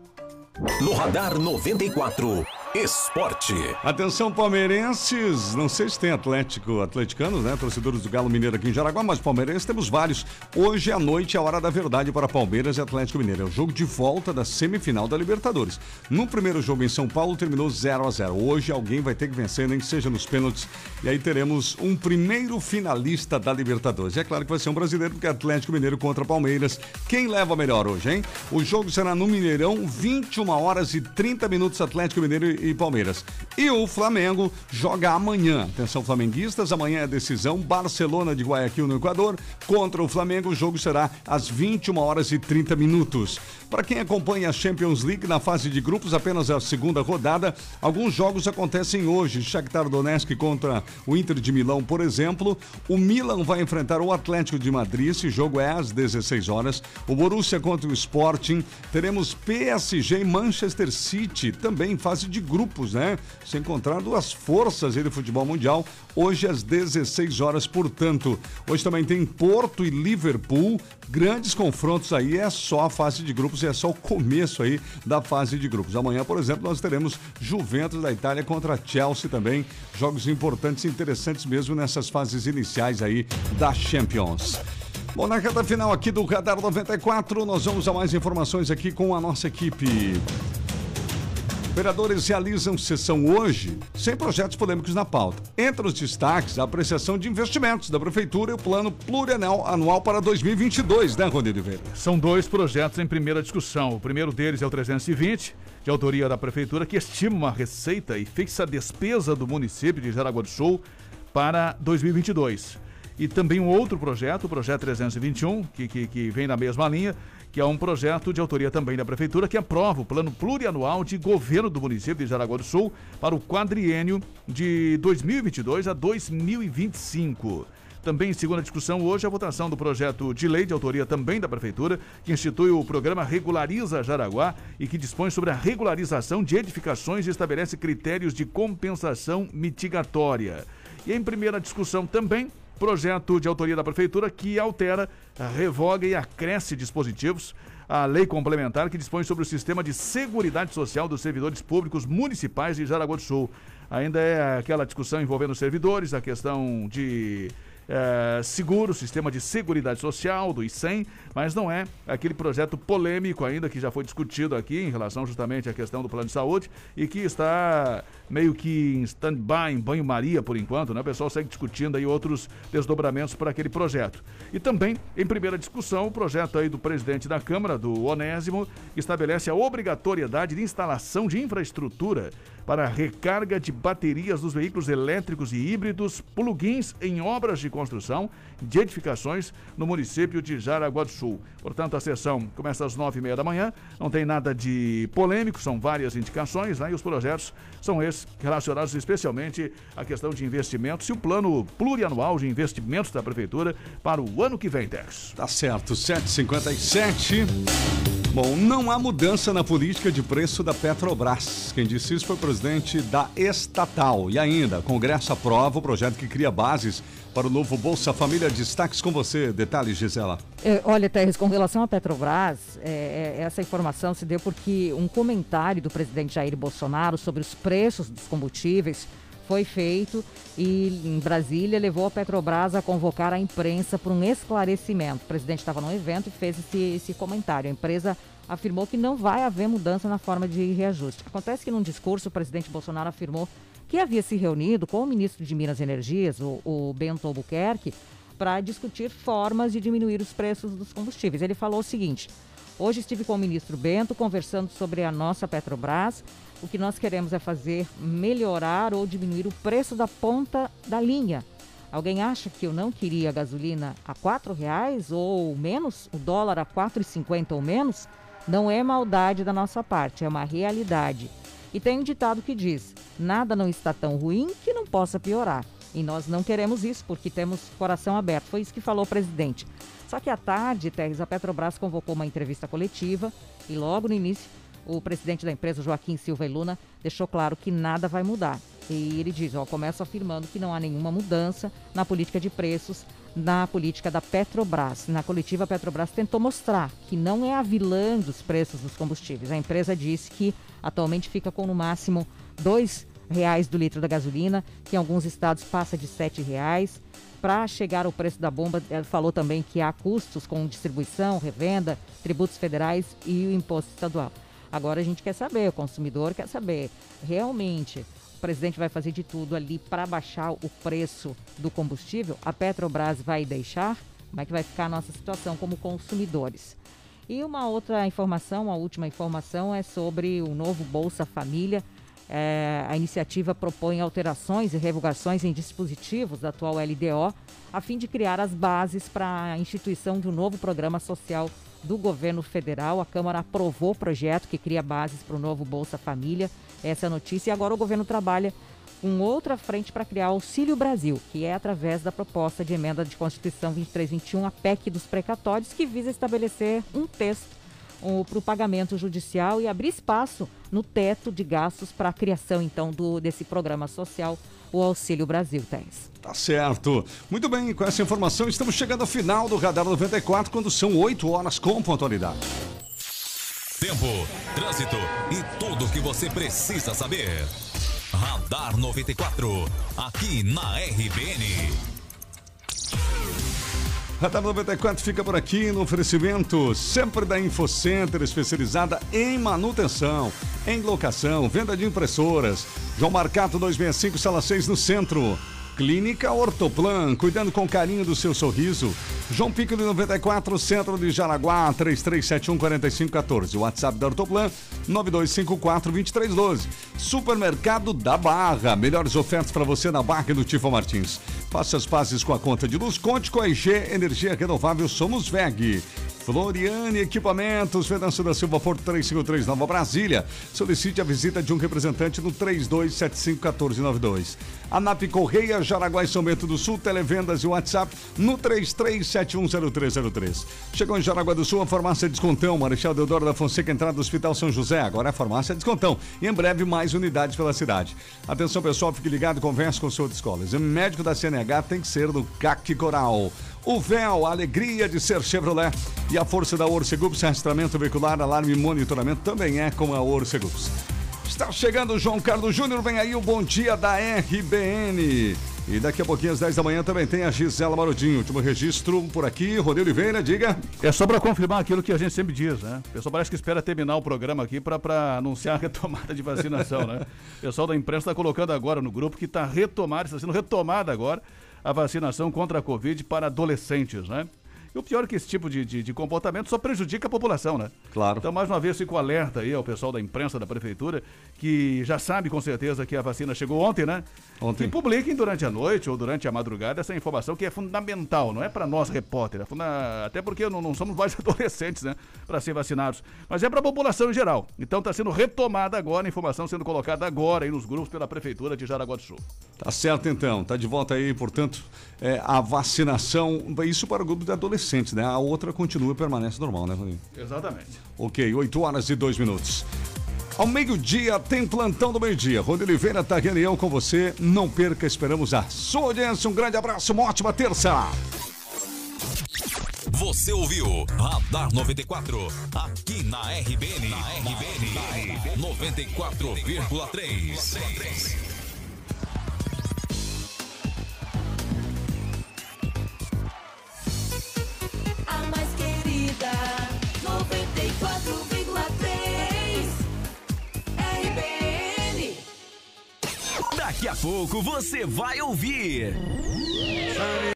No Radar 94, Esporte. Atenção, palmeirenses. Não sei se tem Atlético, atleticanos, né? Torcedores do Galo Mineiro aqui em Jaraguá, mas palmeirenses temos vários. Hoje à noite é a hora da verdade para Palmeiras e Atlético Mineiro. É o jogo de volta da semifinal da Libertadores. No primeiro jogo em São Paulo terminou 0 a 0 Hoje alguém vai ter que vencer, nem que seja nos pênaltis. E aí teremos um primeiro finalista da Libertadores. E é claro que vai ser um brasileiro, porque é Atlético Mineiro contra Palmeiras. Quem leva melhor hoje, hein? O jogo será no Mineirão, 21 horas e 30 minutos Atlético Mineiro e Palmeiras. E o Flamengo joga amanhã. Atenção, flamenguistas, amanhã é decisão. Barcelona de Guayaquil no Equador contra o Flamengo. O jogo será às 21 horas e 30 minutos. Para quem acompanha a Champions League na fase de grupos, apenas a segunda rodada, alguns jogos acontecem hoje. Shakhtar Donetsk contra o Inter de Milão, por exemplo. O Milan vai enfrentar o Atlético de Madrid. Esse jogo é às 16 horas. O Borussia contra o Sporting. Teremos PSG e Manchester City, também em fase de grupos, né? Se encontrar duas forças aí do futebol mundial. Hoje às 16 horas, portanto. Hoje também tem Porto e Liverpool. Grandes confrontos aí, é só a fase de grupos, é só o começo aí da fase de grupos. Amanhã, por exemplo, nós teremos Juventus da Itália contra Chelsea também. Jogos importantes e interessantes mesmo nessas fases iniciais aí da Champions. Bom, na reta final aqui do Radar 94, nós vamos a mais informações aqui com a nossa equipe. Vereadores realizam sessão hoje sem projetos polêmicos na pauta. Entre os destaques, a apreciação de investimentos da Prefeitura e o plano plurianual anual para 2022, né, Rony Oliveira? São dois projetos em primeira discussão. O primeiro deles é o 320, de autoria da Prefeitura, que estima uma receita e fixa a despesa do município de Jaraguá do Sul para 2022. E também um outro projeto, o projeto 321, que, que, que vem na mesma linha, que é um projeto de autoria também da Prefeitura, que aprova o plano plurianual de governo do município de Jaraguá do Sul para o quadriênio de 2022 a 2025. Também em segunda discussão hoje a votação do projeto de lei de autoria também da Prefeitura, que institui o programa Regulariza Jaraguá e que dispõe sobre a regularização de edificações e estabelece critérios de compensação mitigatória. E em primeira discussão também, projeto de autoria da Prefeitura que altera, revoga e acresce dispositivos a lei complementar que dispõe sobre o sistema de seguridade social dos servidores públicos municipais de Jaraguá do Sul. Ainda é aquela discussão envolvendo os servidores, a questão de é, seguro, sistema de seguridade social do ICEM, mas não é aquele projeto polêmico ainda que já foi discutido aqui em relação justamente à questão do plano de saúde e que está meio que em stand-by, em banho-maria por enquanto, né? O pessoal segue discutindo aí outros desdobramentos para aquele projeto. E também, em primeira discussão, o projeto aí do presidente da Câmara, do Onésimo, estabelece a obrigatoriedade de instalação de infraestrutura para recarga de baterias dos veículos elétricos e híbridos, plugins em obras de construção de edificações no município de Jaraguá do Sul. Portanto, a sessão começa às nove e meia da manhã, não tem nada de polêmico, são várias indicações, né? E os projetos são esses relacionados especialmente à questão de investimentos e o plano plurianual de investimentos da Prefeitura para o ano que vem, Tex. Tá certo, 7h57. Bom, não há mudança na política de preço da Petrobras. Quem disse isso foi o presidente da estatal. E ainda, Congresso aprova o projeto que cria bases para o novo Bolsa Família. Destaques com você. Detalhes, Gisela. É, olha, Terres, com relação à Petrobras, é, é, essa informação se deu porque um comentário do presidente Jair Bolsonaro sobre os preços dos combustíveis foi feito e em Brasília levou a Petrobras a convocar a imprensa para um esclarecimento. O presidente estava num evento e fez esse, esse comentário. A empresa afirmou que não vai haver mudança na forma de reajuste. Acontece que num discurso o presidente Bolsonaro afirmou que havia se reunido com o ministro de Minas e Energias, o, o Bento Albuquerque, para discutir formas de diminuir os preços dos combustíveis. Ele falou o seguinte: Hoje estive com o ministro Bento conversando sobre a nossa Petrobras. O que nós queremos é fazer melhorar ou diminuir o preço da ponta da linha. Alguém acha que eu não queria a gasolina a R$ reais ou menos, o dólar a R$ 4,50 ou menos? Não é maldade da nossa parte, é uma realidade. E tem um ditado que diz: nada não está tão ruim que não possa piorar. E nós não queremos isso porque temos coração aberto. Foi isso que falou o presidente. Só que à tarde, Teres, a Petrobras convocou uma entrevista coletiva e logo no início o presidente da empresa, Joaquim Silva e Luna, deixou claro que nada vai mudar. E ele diz, ó, começa afirmando que não há nenhuma mudança na política de preços, na política da Petrobras. Na coletiva, a Petrobras tentou mostrar que não é a vilã dos preços dos combustíveis. A empresa disse que atualmente fica com no máximo dois reais do litro da gasolina, que em alguns estados passa de sete reais. Para chegar ao preço da bomba, ela falou também que há custos com distribuição, revenda, tributos federais e o imposto estadual. Agora a gente quer saber, o consumidor quer saber, realmente presidente vai fazer de tudo ali para baixar o preço do combustível? A Petrobras vai deixar? Como é que vai ficar a nossa situação como consumidores? E uma outra informação, a última informação é sobre o novo Bolsa Família. É, a iniciativa propõe alterações e revogações em dispositivos da atual LDO, a fim de criar as bases para a instituição de um novo programa social do governo federal. A Câmara aprovou o projeto que cria bases para o novo Bolsa Família. Essa notícia. E agora o governo trabalha com outra frente para criar Auxílio Brasil, que é através da proposta de emenda de Constituição 2321, a PEC dos precatórios, que visa estabelecer um texto para o pagamento judicial e abrir espaço no teto de gastos para a criação, então, do, desse programa social, o Auxílio Brasil, Tens. Tá certo. Muito bem, com essa informação estamos chegando ao final do Radar 94, quando são 8 horas com pontualidade. Tempo, trânsito e tudo o que você precisa saber. Radar 94, aqui na RBN. Radar 94 fica por aqui no oferecimento sempre da InfoCenter, especializada em manutenção, em locação, venda de impressoras. João Marcato 265, sala 6 no centro. Clínica Ortoplan, cuidando com carinho do seu sorriso. João Pico de 94, centro de Jaraguá, 33714514. WhatsApp da Ortoplan, 92542312. Supermercado da Barra, melhores ofertas para você na Barra do Tifo Martins. Faça as pazes com a conta de luz, conte com a EG Energia Renovável Somos VEG. Floriane Equipamentos, Venâncio da Silva Porto 353 Nova Brasília. Solicite a visita de um representante no 32751492. ANAP Correia, Jaraguá e São Bento do Sul, televendas e WhatsApp no 33710303. Chegou em Jaraguá do Sul a farmácia Descontão, Marechal Deodoro da Fonseca, entrada do Hospital São José. Agora é a farmácia Descontão. E em breve mais unidades pela cidade. Atenção pessoal, fique ligado, converse com o seu de escola. Exame médico da CNH tem que ser do CAC Coral. O véu, a alegria de ser Chevrolet. E a força da Orcegups, rastreamento veicular, alarme e monitoramento também é com a Orcegups. Está chegando o João Carlos Júnior, vem aí o Bom Dia da RBN. E daqui a pouquinho, às 10 da manhã, também tem a Gisela Marodinho. Último registro por aqui, Rodrigo Oliveira, diga. É só para confirmar aquilo que a gente sempre diz, né? O pessoal parece que espera terminar o programa aqui para anunciar a <laughs> retomada de vacinação, né? O pessoal da imprensa está colocando agora no grupo que está retomada, está sendo retomada agora a vacinação contra a Covid para adolescentes, né? E o pior é que esse tipo de, de, de comportamento só prejudica a população, né? Claro. Então, mais uma vez, fico alerta aí ao pessoal da imprensa da prefeitura, que já sabe com certeza que a vacina chegou ontem, né? Ontem. Que publiquem durante a noite ou durante a madrugada essa informação que é fundamental, não é para nós repórter, é funda... até porque não, não somos mais <laughs> adolescentes, né? Para ser vacinados, mas é para a população em geral. Então, está sendo retomada agora, a informação sendo colocada agora aí nos grupos pela prefeitura de Jaraguá do Sul. Tá certo então, tá de volta aí, portanto, é, a vacinação, isso para o grupo de adolescentes, né? A outra continua e permanece normal, né, Rodrigo? Exatamente. Ok, 8 horas e 2 minutos. Ao meio-dia tem plantão do meio-dia. Rodrigo Oliveira tá reunião com você. Não perca, esperamos a sua audiência. Um grande abraço, uma ótima terça. Você ouviu Radar 94, aqui na RBN. Na RBN, 94,3. Daqui a pouco você vai ouvir.